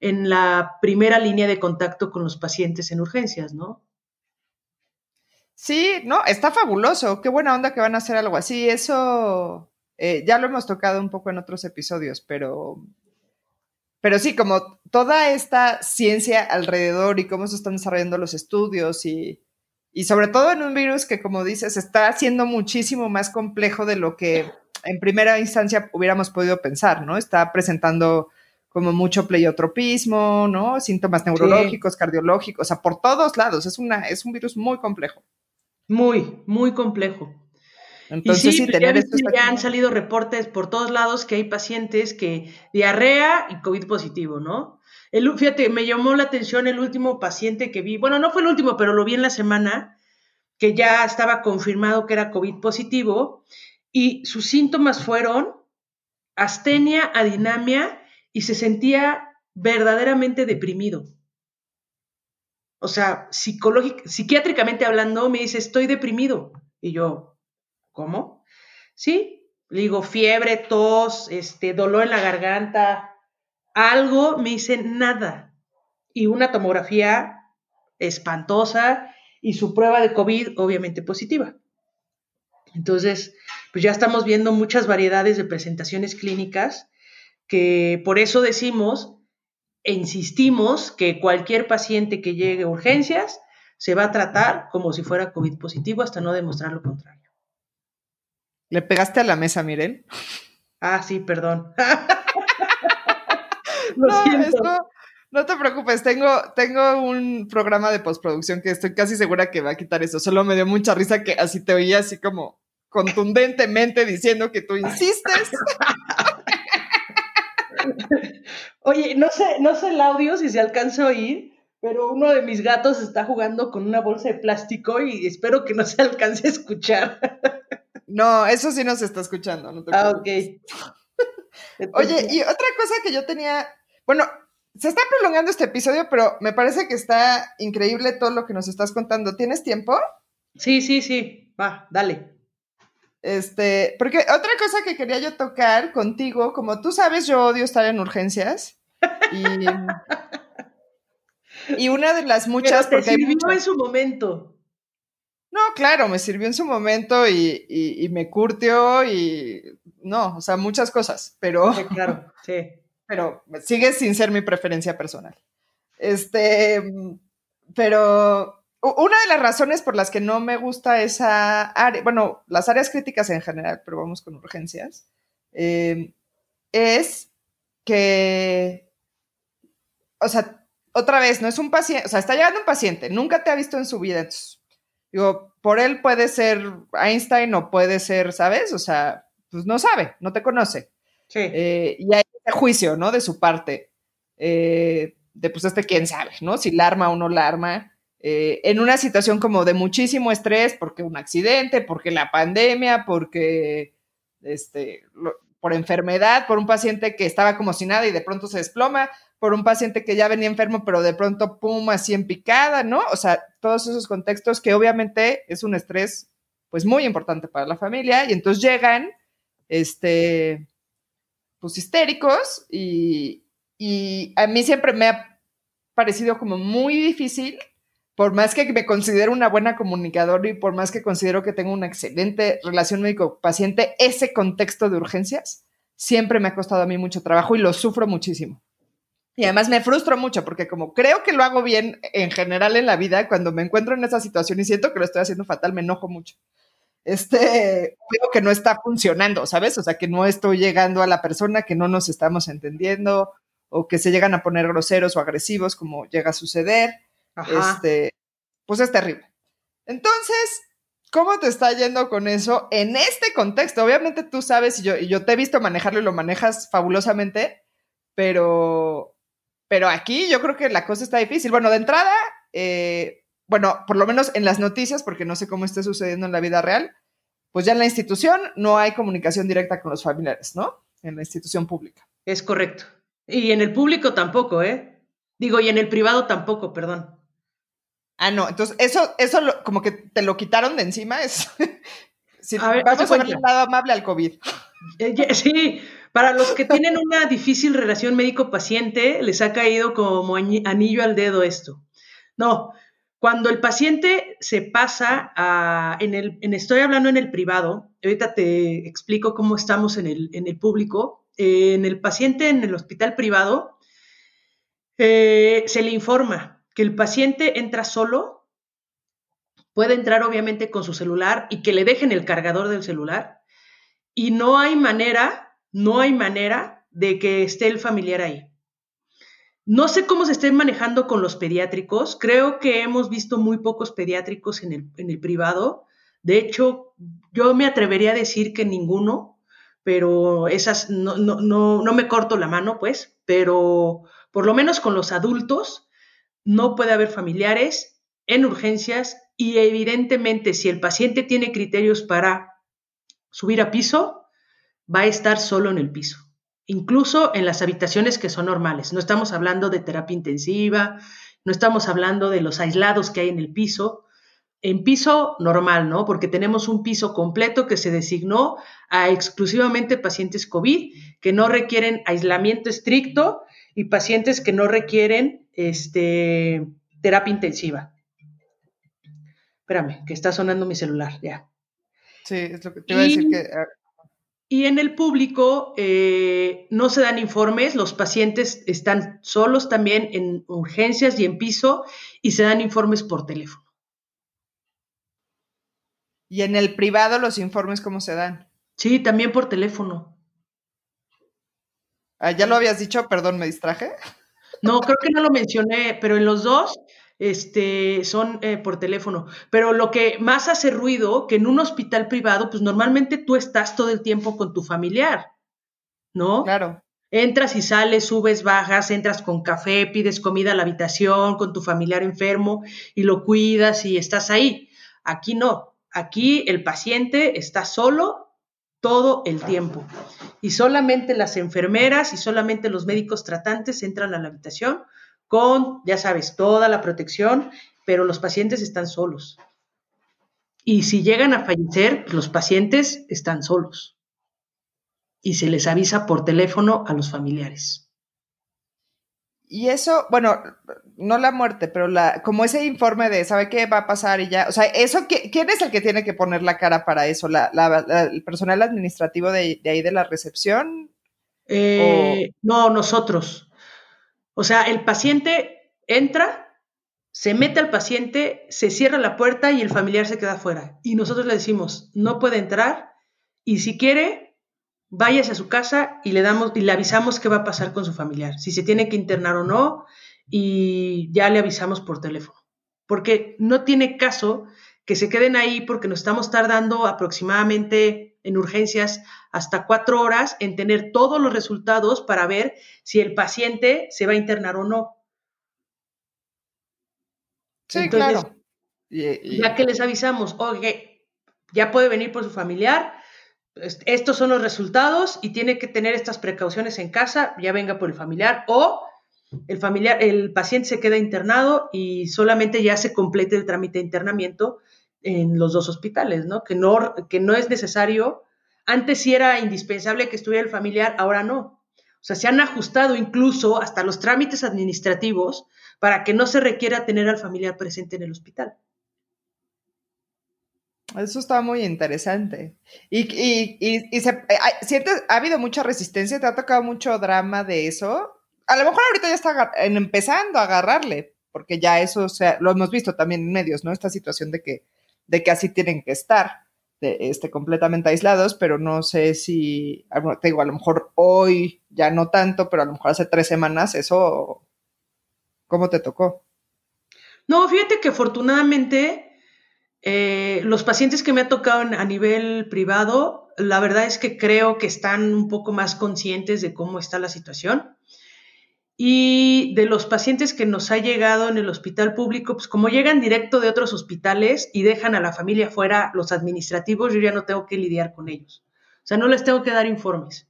en la primera línea de contacto con los pacientes en urgencias, ¿no? Sí, no, está fabuloso. Qué buena onda que van a hacer algo así. Eso eh, ya lo hemos tocado un poco en otros episodios, pero, pero sí, como toda esta ciencia alrededor y cómo se están desarrollando los estudios y, y sobre todo en un virus que, como dices, está siendo muchísimo más complejo de lo que en primera instancia hubiéramos podido pensar, ¿no? Está presentando como mucho pleiotropismo, ¿no? Síntomas neurológicos, cardiológicos, o sea, por todos lados. Es, una, es un virus muy complejo. Muy, muy complejo. Entonces, sí, tener ya, han salido reportes por todos lados que hay pacientes que diarrea y COVID positivo, ¿no? El, fíjate, me llamó la atención el último paciente que vi, bueno, no fue el último, pero lo vi en la semana, que ya estaba confirmado que era COVID positivo, y sus síntomas fueron astenia, adinamia, y se sentía verdaderamente deprimido o sea, psiquiátricamente hablando, me dice, estoy deprimido. Y yo, ¿cómo? Sí, le digo, fiebre, tos, este, dolor en la garganta, algo, me dice, nada. Y una tomografía espantosa y su prueba de COVID obviamente positiva. Entonces, pues ya estamos viendo muchas variedades de presentaciones clínicas que por eso decimos insistimos que cualquier paciente que llegue a urgencias se va a tratar como si fuera COVID positivo hasta no demostrar lo contrario. ¿Le pegaste a la mesa, Miren? Ah, sí, perdón. no, no te preocupes, tengo, tengo un programa de postproducción que estoy casi segura que va a quitar eso. Solo me dio mucha risa que así te oía así como contundentemente diciendo que tú insistes. Oye, no sé, no sé el audio si se alcanza a oír, pero uno de mis gatos está jugando con una bolsa de plástico y espero que no se alcance a escuchar. No, eso sí no se está escuchando. No ah, ok. Oye, y otra cosa que yo tenía, bueno, se está prolongando este episodio, pero me parece que está increíble todo lo que nos estás contando. ¿Tienes tiempo? Sí, sí, sí. Va, dale. Este, porque otra cosa que quería yo tocar contigo, como tú sabes, yo odio estar en urgencias. Y, una de las muchas. Pero te sirvió en su momento. No, claro, me sirvió en su momento y, me curtió y. No, o sea, muchas cosas, pero. Sí, claro, sí. Pero sigue sin ser mi preferencia personal. Este. Pero una de las razones por las que no me gusta esa área, bueno, las áreas críticas en general, pero vamos con urgencias, eh, es que, o sea, otra vez, no es un paciente, o sea, está llegando un paciente, nunca te ha visto en su vida, digo, por él puede ser Einstein o puede ser, ¿sabes? O sea, pues no sabe, no te conoce. Sí. Eh, y hay ese juicio, ¿no? De su parte, eh, de pues este quién sabe, ¿no? Si la arma o no la arma eh, en una situación como de muchísimo estrés, porque un accidente, porque la pandemia, porque este, por enfermedad, por un paciente que estaba como si nada y de pronto se desploma, por un paciente que ya venía enfermo, pero de pronto, pum, así en picada, ¿no? O sea, todos esos contextos que obviamente es un estrés, pues muy importante para la familia, y entonces llegan, este, pues histéricos, y, y a mí siempre me ha parecido como muy difícil por más que me considero una buena comunicadora y por más que considero que tengo una excelente relación médico-paciente, ese contexto de urgencias siempre me ha costado a mí mucho trabajo y lo sufro muchísimo. Y además me frustro mucho porque como creo que lo hago bien en general en la vida, cuando me encuentro en esa situación y siento que lo estoy haciendo fatal, me enojo mucho. Este, veo que no está funcionando, ¿sabes? O sea, que no estoy llegando a la persona, que no nos estamos entendiendo, o que se llegan a poner groseros o agresivos, como llega a suceder. Este, pues es terrible. Entonces, ¿cómo te está yendo con eso en este contexto? Obviamente tú sabes, y yo, y yo te he visto manejarlo y lo manejas fabulosamente, pero pero aquí yo creo que la cosa está difícil. Bueno, de entrada, eh, bueno, por lo menos en las noticias, porque no sé cómo esté sucediendo en la vida real, pues ya en la institución no hay comunicación directa con los familiares, ¿no? En la institución pública. Es correcto. Y en el público tampoco, ¿eh? Digo, y en el privado tampoco, perdón. Ah, no, entonces eso, eso como que te lo quitaron de encima, es... a ver, vamos a verle el lado amable al COVID. Eh, sí, para los que tienen una difícil relación médico-paciente, les ha caído como anillo al dedo esto. No, cuando el paciente se pasa a, en el, estoy hablando en el privado, ahorita te explico cómo estamos en el, en el público, en el paciente en el hospital privado, eh, se le informa que el paciente entra solo, puede entrar obviamente con su celular y que le dejen el cargador del celular y no hay manera no hay manera de que esté el familiar ahí. No sé cómo se estén manejando con los pediátricos. Creo que hemos visto muy pocos pediátricos en el, privado. De hecho, yo me atrevería a decir que ninguno, pero esas no, no, no, no me corto la mano, pues, pero por lo menos con los adultos no puede haber familiares en urgencias y evidentemente si el paciente tiene criterios para subir a piso, va a estar solo en el piso, incluso en las habitaciones que son normales. No estamos hablando de terapia intensiva, no estamos hablando de los aislados que hay en el piso. En piso normal, ¿no? Porque tenemos un piso completo que se designó a exclusivamente pacientes COVID que no requieren aislamiento estricto y pacientes que no requieren este, terapia intensiva. Espérame, que está sonando mi celular, ya. Sí, es lo que te iba a decir que ah, y en el público eh, no se dan informes, los pacientes están solos también en urgencias y en piso y se dan informes por teléfono. ¿Y en el privado los informes cómo se dan? Sí, también por teléfono. Ah, ya lo habías dicho, perdón, me distraje. No, creo que no lo mencioné, pero en los dos este, son eh, por teléfono. Pero lo que más hace ruido, que en un hospital privado, pues normalmente tú estás todo el tiempo con tu familiar, ¿no? Claro. Entras y sales, subes, bajas, entras con café, pides comida a la habitación con tu familiar enfermo y lo cuidas y estás ahí. Aquí no. Aquí el paciente está solo todo el tiempo. Y solamente las enfermeras y solamente los médicos tratantes entran a la habitación con, ya sabes, toda la protección, pero los pacientes están solos. Y si llegan a fallecer, los pacientes están solos. Y se les avisa por teléfono a los familiares. Y eso, bueno, no la muerte, pero la, como ese informe de, ¿sabe qué va a pasar? Y ya, o sea, eso, ¿quién es el que tiene que poner la cara para eso? ¿La, el personal administrativo de, ahí de la recepción? Eh, no, nosotros. O sea, el paciente entra, se mete al paciente, se cierra la puerta y el familiar se queda afuera. Y nosotros le decimos, no puede entrar y si quiere, váyase a su casa y le damos y le avisamos qué va a pasar con su familiar, si se tiene que internar o no y ya le avisamos por teléfono. Porque no tiene caso que se queden ahí porque nos estamos tardando aproximadamente en urgencias hasta cuatro horas en tener todos los resultados para ver si el paciente se va a internar o no. Sí, claro. Ya que les avisamos, oye, ya puede venir por su familiar, estos son los resultados y tiene que tener estas precauciones en casa, ya venga por el familiar o el familiar, el paciente se queda internado y solamente ya se complete el trámite de internamiento en los dos hospitales, ¿no? Que no, que no es necesario. Antes sí era indispensable que estuviera el familiar, ahora no. O sea, se han ajustado incluso hasta los trámites administrativos para que no se requiera tener al familiar presente en el hospital. Eso está muy interesante. Y, y, y, se, ¿ha habido mucha resistencia? ¿Te ha tocado mucho drama de eso? A lo mejor ahorita ya está empezando a agarrarle, porque ya eso, o sea, lo hemos visto también en medios, ¿no? Esta situación de que, de que así tienen que estar, de, este, completamente aislados, pero no sé si, te digo, a lo mejor hoy ya no tanto, pero a lo mejor hace tres semanas eso, ¿cómo te tocó? No, fíjate que afortunadamente eh, los pacientes que me ha tocado a nivel privado, la verdad es que creo que están un poco más conscientes de cómo está la situación. Y de los pacientes que nos ha llegado en el hospital público, pues como llegan directo de otros hospitales y dejan a la familia fuera, los administrativos, yo ya no tengo que lidiar con ellos. O sea, no les tengo que dar informes.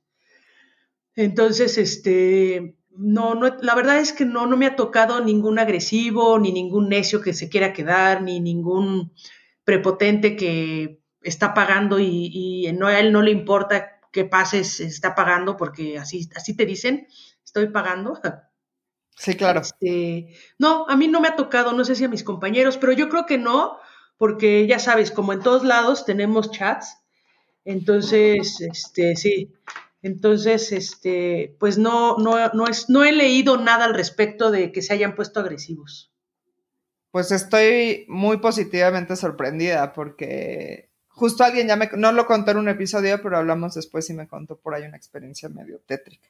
Entonces, este, no, no, la verdad es que no, no me ha tocado ningún agresivo, ni ningún necio que se quiera quedar, ni ningún prepotente que está pagando y, no, a él no le importa que pases, está pagando porque así, así te dicen, estoy pagando. Sí, claro. Este, no, a mí no me ha tocado, no sé si a mis compañeros, pero yo creo que no, porque ya sabes, como en todos lados tenemos chats, entonces, este, sí, entonces, este, pues no, no, no, es, no he leído nada al respecto de que se hayan puesto agresivos. Pues estoy muy positivamente sorprendida porque justo alguien ya me, no lo contó en un episodio, pero hablamos después y me contó por ahí una experiencia medio tétrica.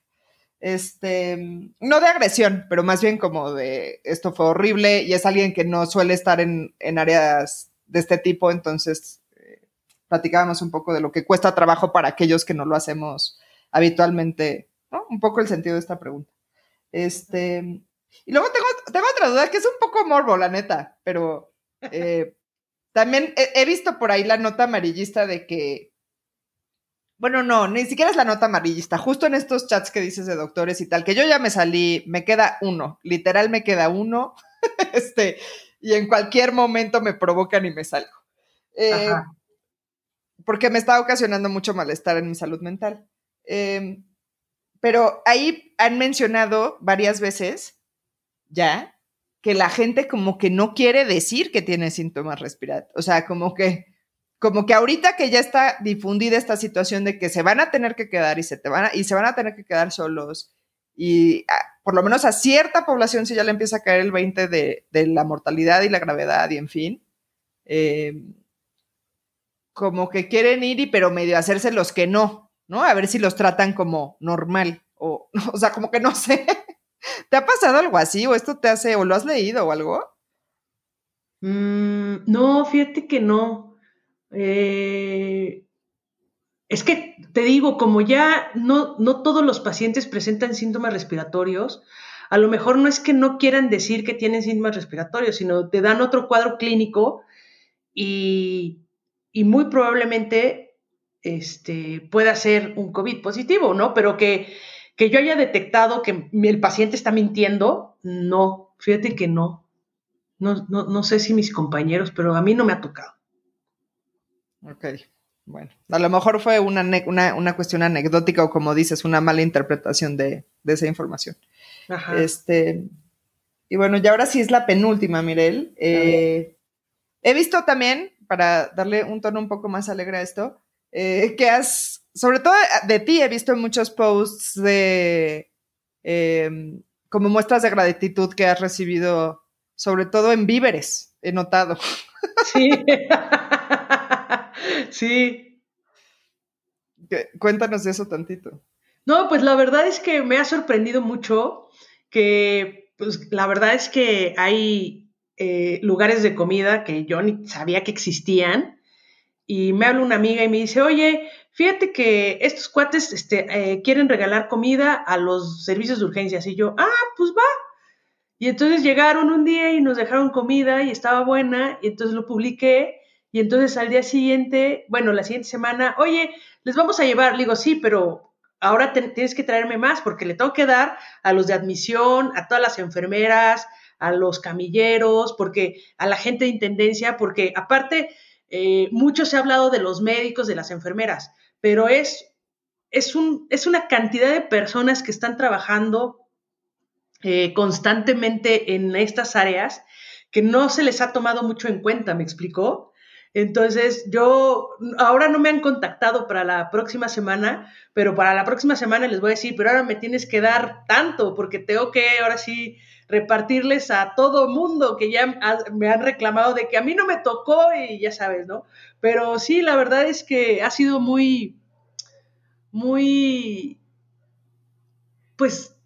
Este, no de agresión, pero más bien como de esto fue horrible y es alguien que no suele estar en, en áreas de este tipo, entonces eh, platicábamos un poco de lo que cuesta trabajo para aquellos que no lo hacemos habitualmente, ¿no? Un poco el sentido de esta pregunta. Este, y luego tengo, tengo otra duda que es un poco morbo, la neta, pero eh, también he, visto por ahí la nota amarillista de que, bueno, no, ni siquiera es la nota amarillista, justo en estos chats que dices de doctores y tal, que yo ya me salí, me queda uno, literal me queda uno, este, y en cualquier momento me provocan y me salgo. Eh, porque me está ocasionando mucho malestar en mi salud mental. Em, pero ahí han mencionado varias veces ya que la gente como que no quiere decir que tiene síntomas respiratorios. O sea, como que, como que ahorita que ya está difundida esta situación de que se van a tener que quedar y se, te van, a, y se van a tener que quedar solos y ah, por lo menos a cierta población si ya le empieza a caer el 20 de, la mortalidad y la gravedad y en fin, em, como que quieren ir y pero medio hacerse los que no, ¿no? A ver si los tratan como normal o, o sea, como que no sé. ¿Te ha pasado algo así o esto te hace o lo has leído o algo? Mm, no, fíjate que no. Eh, es que te digo, como ya no, no todos los pacientes presentan síntomas respiratorios, a lo mejor no es que no quieran decir que tienen síntomas respiratorios, sino te dan otro cuadro clínico y, y muy probablemente este, pueda ser un COVID positivo, ¿no? Pero que, que yo haya detectado que el paciente está mintiendo, no, fíjate que no. No, no, no sé si mis compañeros, pero a mí no me ha tocado. Ok, bueno, a lo mejor fue una, una, cuestión anecdótica o como dices, una mala interpretación de, esa información. Ajá. Este, y bueno, y ahora sí es la penúltima, Mirel. Eh, he visto también, para darle un tono un poco más alegre a esto, eh, que has, sobre todo de ti, he visto muchos posts de em, como muestras de gratitud que has recibido, sobre todo en víveres, he notado. Sí. sí. Cuéntanos de eso tantito. No, pues la verdad es que me ha sorprendido mucho que, pues la verdad es que hay eh, lugares de comida que yo ni sabía que existían y me habla una amiga y me dice, oye, fíjate que estos cuates este, eh, quieren regalar comida a los servicios de urgencias. Y yo, ah, pues va. Y entonces llegaron un día y nos dejaron comida y estaba buena y entonces lo publiqué y entonces al día siguiente, bueno, la siguiente semana, oye, les vamos a llevar. Le digo, sí, pero ahora tienes que traerme más porque le tengo que dar a los de admisión, a todas las enfermeras, a los camilleros, porque a la gente de intendencia, porque aparte eh, mucho se ha hablado de los médicos, de las enfermeras, pero es, es, un, es una cantidad de personas que están trabajando eh, constantemente en estas áreas que no se les ha tomado mucho en cuenta, ¿me explicó? Entonces, yo ahora no me han contactado para la próxima semana, pero para la próxima semana les voy a decir, pero ahora me tienes que dar tanto, porque tengo que ahora sí repartirles a todo mundo que ya me han reclamado de que a mí no me tocó y ya sabes, ¿no? Pero sí, la verdad es que ha sido muy, muy, pues,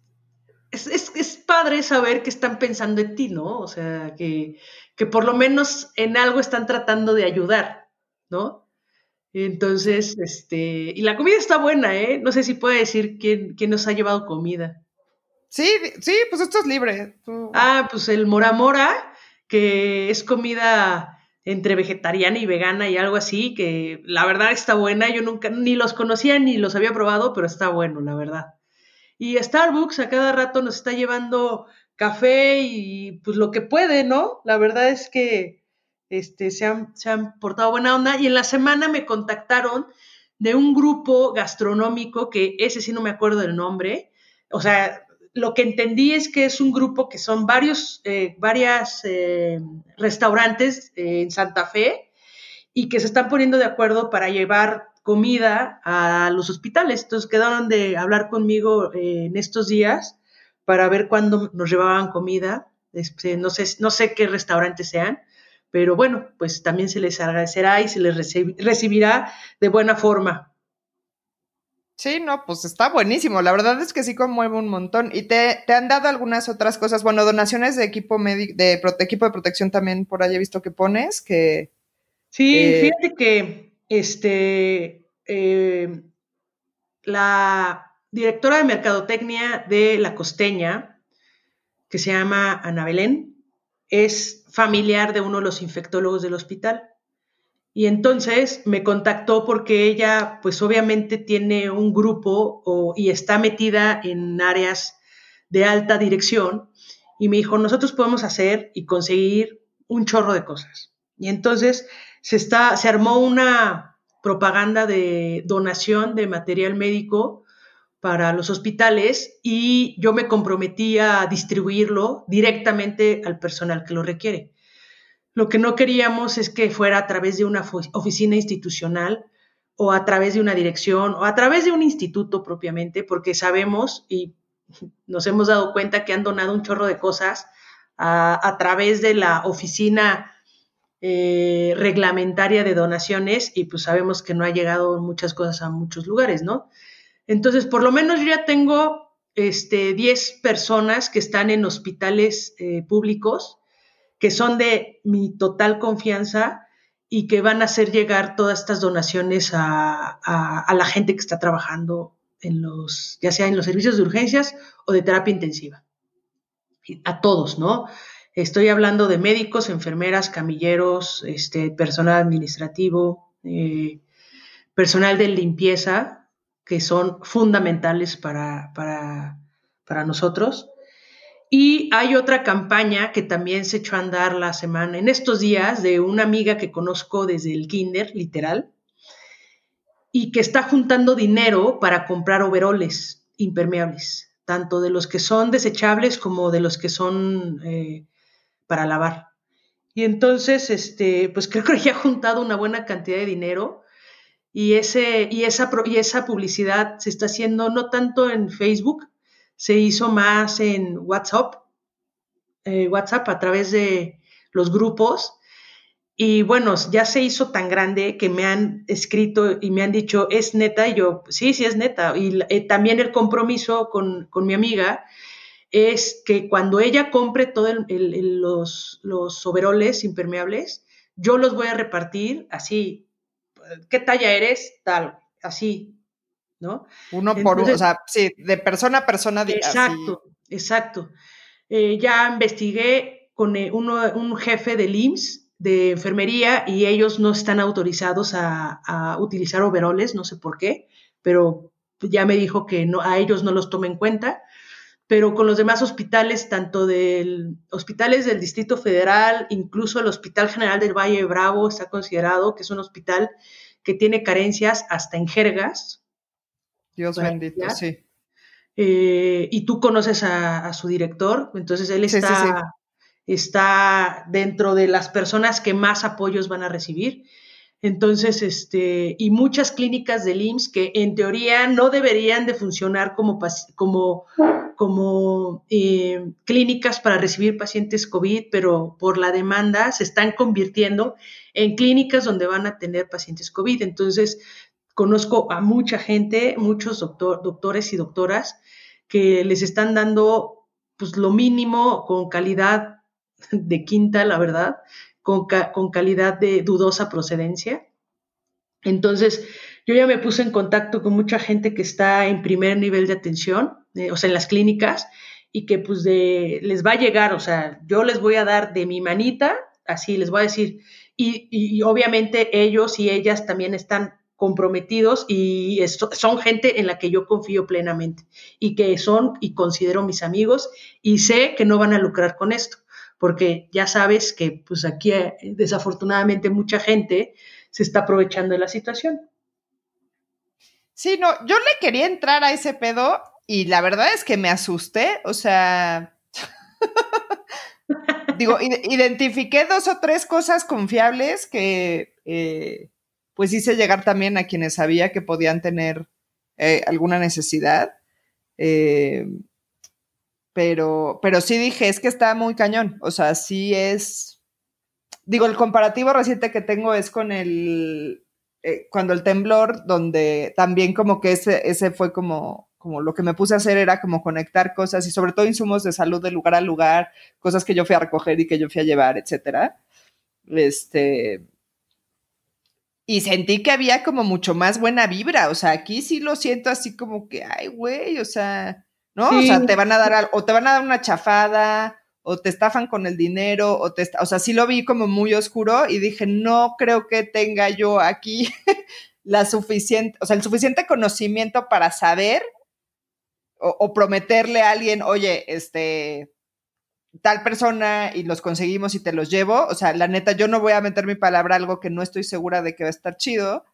es, es, padre saber que están pensando en ti, ¿no? O sea, que, que por lo menos en algo están tratando de ayudar, ¿no? Entonces, este, y la comida está buena, ¿eh? No sé si puede decir quién, quién nos ha llevado comida. Sí, sí, pues esto es libre. Ah, pues el mora mora, que es comida entre vegetariana y vegana y algo así, que la verdad está buena. Yo nunca ni los conocía ni los había probado, pero está bueno, la verdad. Y Starbucks a cada rato nos está llevando café y pues lo que puede, ¿no? La verdad es que este, se, han, se han portado buena onda. Y en la semana me contactaron de un grupo gastronómico que ese sí no me acuerdo del nombre. O sea, lo que entendí es que es un grupo que son varios eh, varias, eh, restaurantes eh, en Santa Fe y que se están poniendo de acuerdo para llevar comida a los hospitales. Entonces quedaron de hablar conmigo en estos días para ver cuándo nos llevaban comida. Este, no, sé, no sé qué restaurantes sean, pero bueno, pues también se les agradecerá y se les recibirá de buena forma. Sí, no, pues está buenísimo. La verdad es que sí conmueve un montón. ¿Y te, han dado algunas otras cosas? Bueno, donaciones de equipo de, equipo de protección también por ahí he visto que pones, que... Sí, eh, fíjate que este, eh, la directora de mercadotecnia de La Costeña, que se llama Ana Belén, es familiar de uno de los infectólogos del hospital. Y entonces me contactó porque ella, pues obviamente tiene un grupo y está metida en áreas de alta dirección y me dijo, nosotros podemos hacer y conseguir un chorro de cosas. Y entonces se, está, se armó una propaganda de donación de material médico para los hospitales y yo me comprometí a distribuirlo directamente al personal que lo requiere. Lo que no queríamos es que fuera a través de una oficina institucional o a través de una dirección o a través de un instituto propiamente, porque sabemos y nos hemos dado cuenta que han donado un chorro de cosas a, través de la oficina eh, reglamentaria de donaciones y pues sabemos que no ha llegado muchas cosas a muchos lugares, ¿no? Entonces, por lo menos yo ya tengo este, 10 personas que están en hospitales eh, públicos que son de mi total confianza y que van a hacer llegar todas estas donaciones a, la gente que está trabajando en los, ya sea en los servicios de urgencias o de terapia intensiva. A todos, ¿no? Estoy hablando de médicos, enfermeras, camilleros, este, personal administrativo, eh, personal de limpieza, que son fundamentales para, para, para nosotros. Y hay otra campaña que también se echó a andar la semana, en estos días, de una amiga que conozco desde el kinder, literal, y que está juntando dinero para comprar overoles impermeables, tanto de los que son desechables como de los que son eh, para lavar. Y entonces, este, pues creo que ya ha juntado una buena cantidad de dinero y, ese, y, esa, y esa publicidad se está haciendo no tanto en Facebook, se hizo más en WhatsApp, eh, WhatsApp a través de los grupos. Y bueno, ya se hizo tan grande que me han escrito y me han dicho, ¿es neta? Y yo, sí, sí es neta. Y eh, también el compromiso con, mi amiga es que cuando ella compre todos los, los overoles impermeables, yo los voy a repartir así. ¿Qué talla eres? Tal, así. ¿no? Uno por uno, o sea, sí, de persona a persona. Exacto, exacto. Eh, ya investigué con eh, uno, un jefe del IMSS de enfermería y ellos no están autorizados a, utilizar overoles, no sé por qué, pero ya me dijo que no, a ellos no los tomen en cuenta, pero con los demás hospitales, tanto del hospitales del Distrito Federal, incluso el Hospital General del Valle de Bravo está considerado que es un hospital que tiene carencias hasta en jergas, Dios bendito, sí. Eh, y tú conoces a, su director, entonces él está, está dentro de las personas que más apoyos van a recibir. Entonces, este, y muchas clínicas del IMSS que en teoría no deberían de funcionar como, como, como eh, clínicas para recibir pacientes COVID, pero por la demanda se están convirtiendo en clínicas donde van a tener pacientes COVID. Entonces, conozco a mucha gente, muchos doctores y doctoras que les están dando pues lo mínimo con calidad de quinta, la verdad, con, calidad de dudosa procedencia. Entonces, yo ya me puse en contacto con mucha gente que está en primer nivel de atención, eh, o sea, en las clínicas, y que pues de, les va a llegar, o sea, yo les voy a dar de mi manita, así les voy a decir, y, obviamente ellos y ellas también están comprometidos y son gente en la que yo confío plenamente y que son y considero mis amigos y sé que no van a lucrar con esto porque ya sabes que pues aquí eh, desafortunadamente mucha gente se está aprovechando de la situación. Sí, no, yo le quería entrar a ese pedo y la verdad es que me asusté, o sea, digo, identifiqué dos o tres cosas confiables que eh, pues hice llegar también a quienes sabía que podían tener eh, alguna necesidad. Pero, pero sí dije, es que está muy cañón. O sea, sí es. Digo, el comparativo reciente que tengo es con el. Eh, cuando el temblor, donde también como que ese, ese fue como, como lo que me puse a hacer era como conectar cosas y sobre todo insumos de salud de lugar a lugar, cosas que yo fui a recoger y que yo fui a llevar, etcétera. Este. Y sentí que había como mucho más buena vibra. O sea, aquí sí lo siento así como que, ay, güey, o sea ¿no? O sea, te van a dar o te van a dar una chafada o te estafan con el dinero o te o sea, sí lo vi como muy oscuro y dije, "No creo que tenga yo aquí la suficiente, o sea, el suficiente conocimiento para saber o, prometerle a alguien, "Oye, este tal persona y los conseguimos y te los llevo." O sea, la neta yo no voy a meter mi palabra algo que no estoy segura de que va a estar chido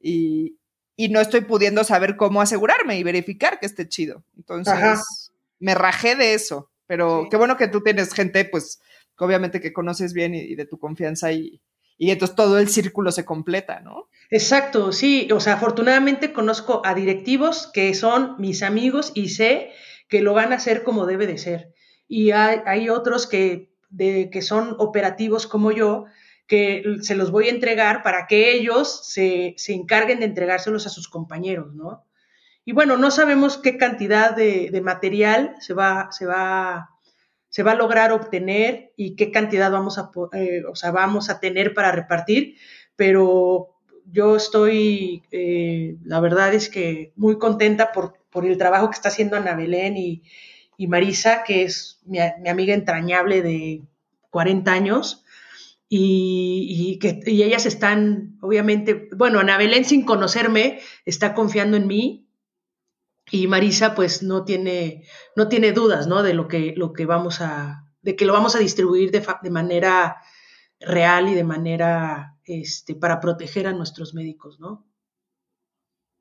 y, y no estoy pudiendo saber cómo asegurarme y verificar que esté chido. Entonces, me rajé de eso, pero qué bueno que tú tienes gente, pues, obviamente que conoces bien y, de tu confianza y, y entonces todo el círculo se completa, ¿no? Exacto, sí, o sea, afortunadamente conozco a directivos que son mis amigos y sé que lo van a hacer como debe de ser. Y hay, hay otros que, de, que son operativos como yo, que se los voy a entregar para que ellos se, encarguen de entregárselos a sus compañeros, ¿no? Y bueno, no sabemos qué cantidad de, material se va, se, va, se va a lograr obtener y qué cantidad vamos a, eh, o sea, vamos a tener para repartir, pero yo estoy, eh, la verdad es que muy contenta por, por, el trabajo que está haciendo Ana Belén y, y Marisa, que es mi, mi, amiga entrañable de 40 años y, que, ellas están, obviamente, bueno, Ana Belén sin conocerme está confiando en mí y Marisa pues no tiene, no tiene dudas, ¿no? De lo que, lo que vamos a, de que lo vamos a distribuir de, de manera real y de manera, este, para proteger a nuestros médicos, ¿no?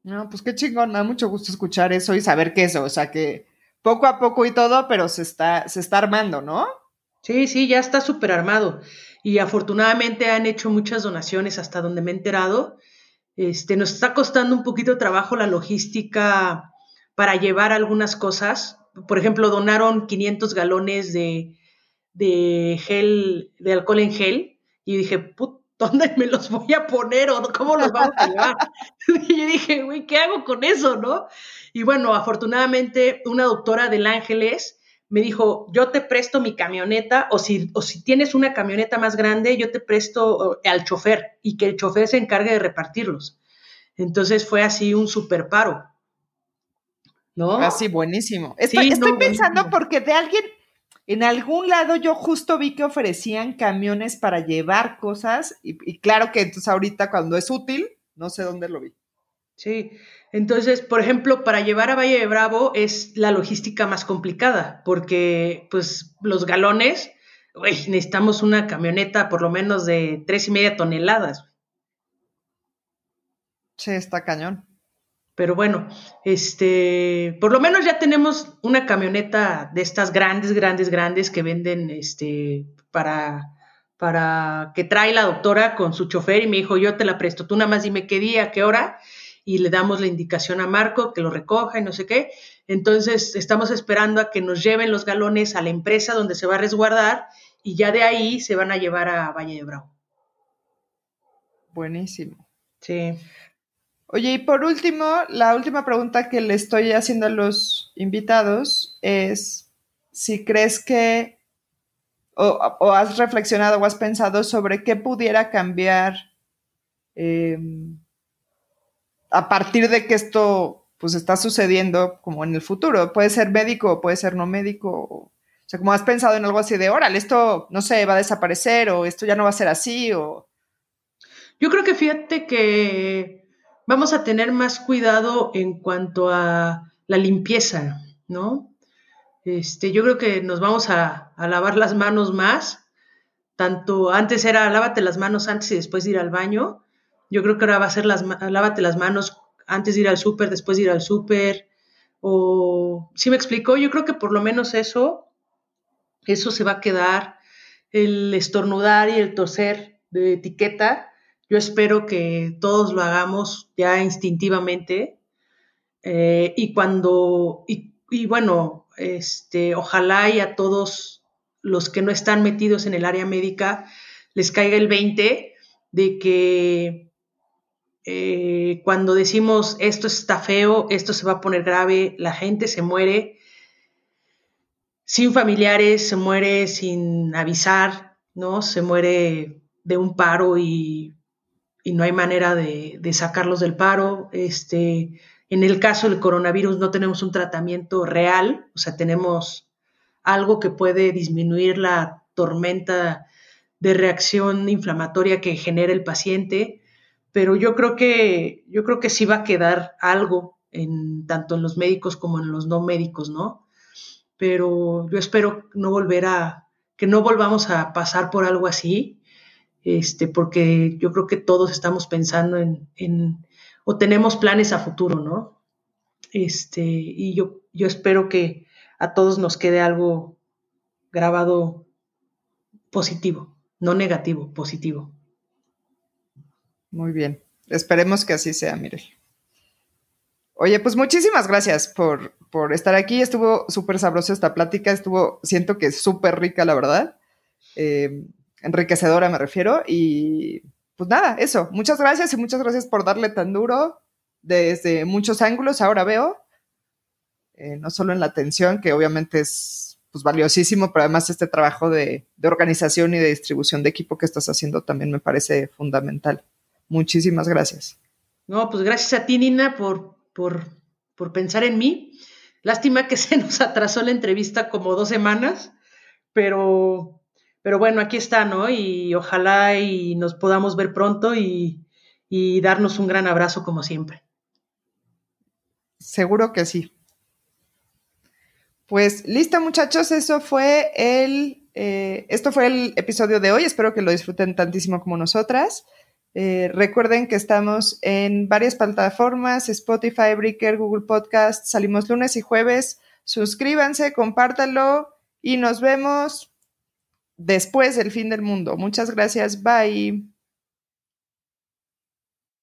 No, pues qué chingón, me da mucho gusto escuchar eso y saber que eso, o sea que poco a poco y todo, pero se está, se está armando, ¿no? Sí, sí, ya está súper armado y afortunadamente han hecho muchas donaciones hasta donde me he enterado. Este, nos está costando un poquito de trabajo la logística para llevar algunas cosas. Por ejemplo, donaron 500 galones de, gel, de alcohol en gel. Y dije, ¿dónde me los voy a poner o cómo los vamos a llevar? y yo dije, güey, ¿qué hago con eso, no? Y bueno, afortunadamente una doctora del Ángeles me dijo, yo te presto mi camioneta o si, o si tienes una camioneta más grande, yo te presto al chofer y que el chofer se encargue de repartirlos. Entonces fue así un super paro. ¿No? Así, buenísimo. Estoy, pensando porque de alguien, en algún lado yo justo vi que ofrecían camiones para llevar cosas y, y claro que entonces ahorita cuando es útil, no sé dónde lo vi. Sí, entonces, por ejemplo, para llevar a Valle de Bravo es la logística más complicada, porque pues los galones, necesitamos una camioneta por lo menos de tres y media toneladas. Sí, está cañón. Pero bueno, este, por lo menos ya tenemos una camioneta de estas grandes, grandes, grandes que venden este, para, para que trae la doctora con su chofer y me dijo, yo te la presto, tú nada más dime qué día, qué hora y le damos la indicación a Marco que lo recoja y no sé qué. Entonces estamos esperando a que nos lleven los galones a la empresa donde se va a resguardar y ya de ahí se van a llevar a Valle de Bravo. Buenísimo. Sí. Oye, y por último, la última pregunta que le estoy haciendo a los invitados es si crees que o, has reflexionado o has pensado sobre qué pudiera cambiar em, a partir de que esto pues está sucediendo como en el futuro. Puede ser médico o puede ser no médico. O, sea, como has pensado en algo así de, órale, esto no sé, va a desaparecer o esto ya no va a ser así o... Yo creo que fíjate que vamos a tener más cuidado en cuanto a la limpieza, ¿no? Este, yo creo que nos vamos a, lavar las manos más. Tanto antes era lávate las manos antes y después de ir al baño. Yo creo que ahora va a ser las, lávate las manos antes de ir al súper, después de ir al súper. O, ¿sí me explicó? Yo creo que por lo menos eso, eso se va a quedar. El estornudar y el toser de etiqueta, yo espero que todos lo hagamos ya instintivamente. Eh, y cuando, y, bueno, este, ojalá y a todos los que no están metidos en el área médica les caiga el 20 de que eh, cuando decimos esto está feo, esto se va a poner grave, la gente se muere sin familiares, se muere sin avisar, ¿no? Se muere de un paro y y no hay manera de, sacarlos del paro. Este, en el caso del coronavirus no tenemos un tratamiento real, o sea, tenemos algo que puede disminuir la tormenta de reacción inflamatoria que genera el paciente, pero yo creo que yo creo que sí va a quedar algo en tanto en los médicos como en los no médicos, ¿no? Pero yo espero no volver a que no volvamos a pasar por algo así este, porque yo creo que todos estamos pensando en, o tenemos planes a futuro, ¿no? Este, y yo, yo espero que a todos nos quede algo grabado positivo, no negativo, positivo. Muy bien, esperemos que así sea, Mirel. Oye, pues muchísimas gracias por, por estar aquí. Estuvo súper sabrosa esta plática, estuvo, siento que es súper rica, la verdad. Eh, enriquecedora me refiero. Y pues nada, eso. Muchas gracias y muchas gracias por darle tan duro desde muchos ángulos. Ahora veo, eh, no solo en la atención, que obviamente es pues, valiosísimo, pero además este trabajo de, organización y de distribución de equipo que estás haciendo también me parece fundamental. Muchísimas gracias. No, pues gracias a ti, Nina, por, por, por pensar en mí. Lástima que se nos atrasó la entrevista como dos semanas, pero pero bueno, aquí está, ¿no? Y ojalá y nos podamos ver pronto y, darnos un gran abrazo como siempre. Seguro que sí. Pues listo, muchachos, eso fue el, eh, esto fue el episodio de hoy. Espero que lo disfruten tantísimo como nosotras. Eh, recuerden que estamos en varias plataformas, Spotify, Breaker, Google Podcast. Salimos lunes y jueves. Suscríbanse, compártanlo y nos vemos después del fin del mundo. Muchas gracias. Bye.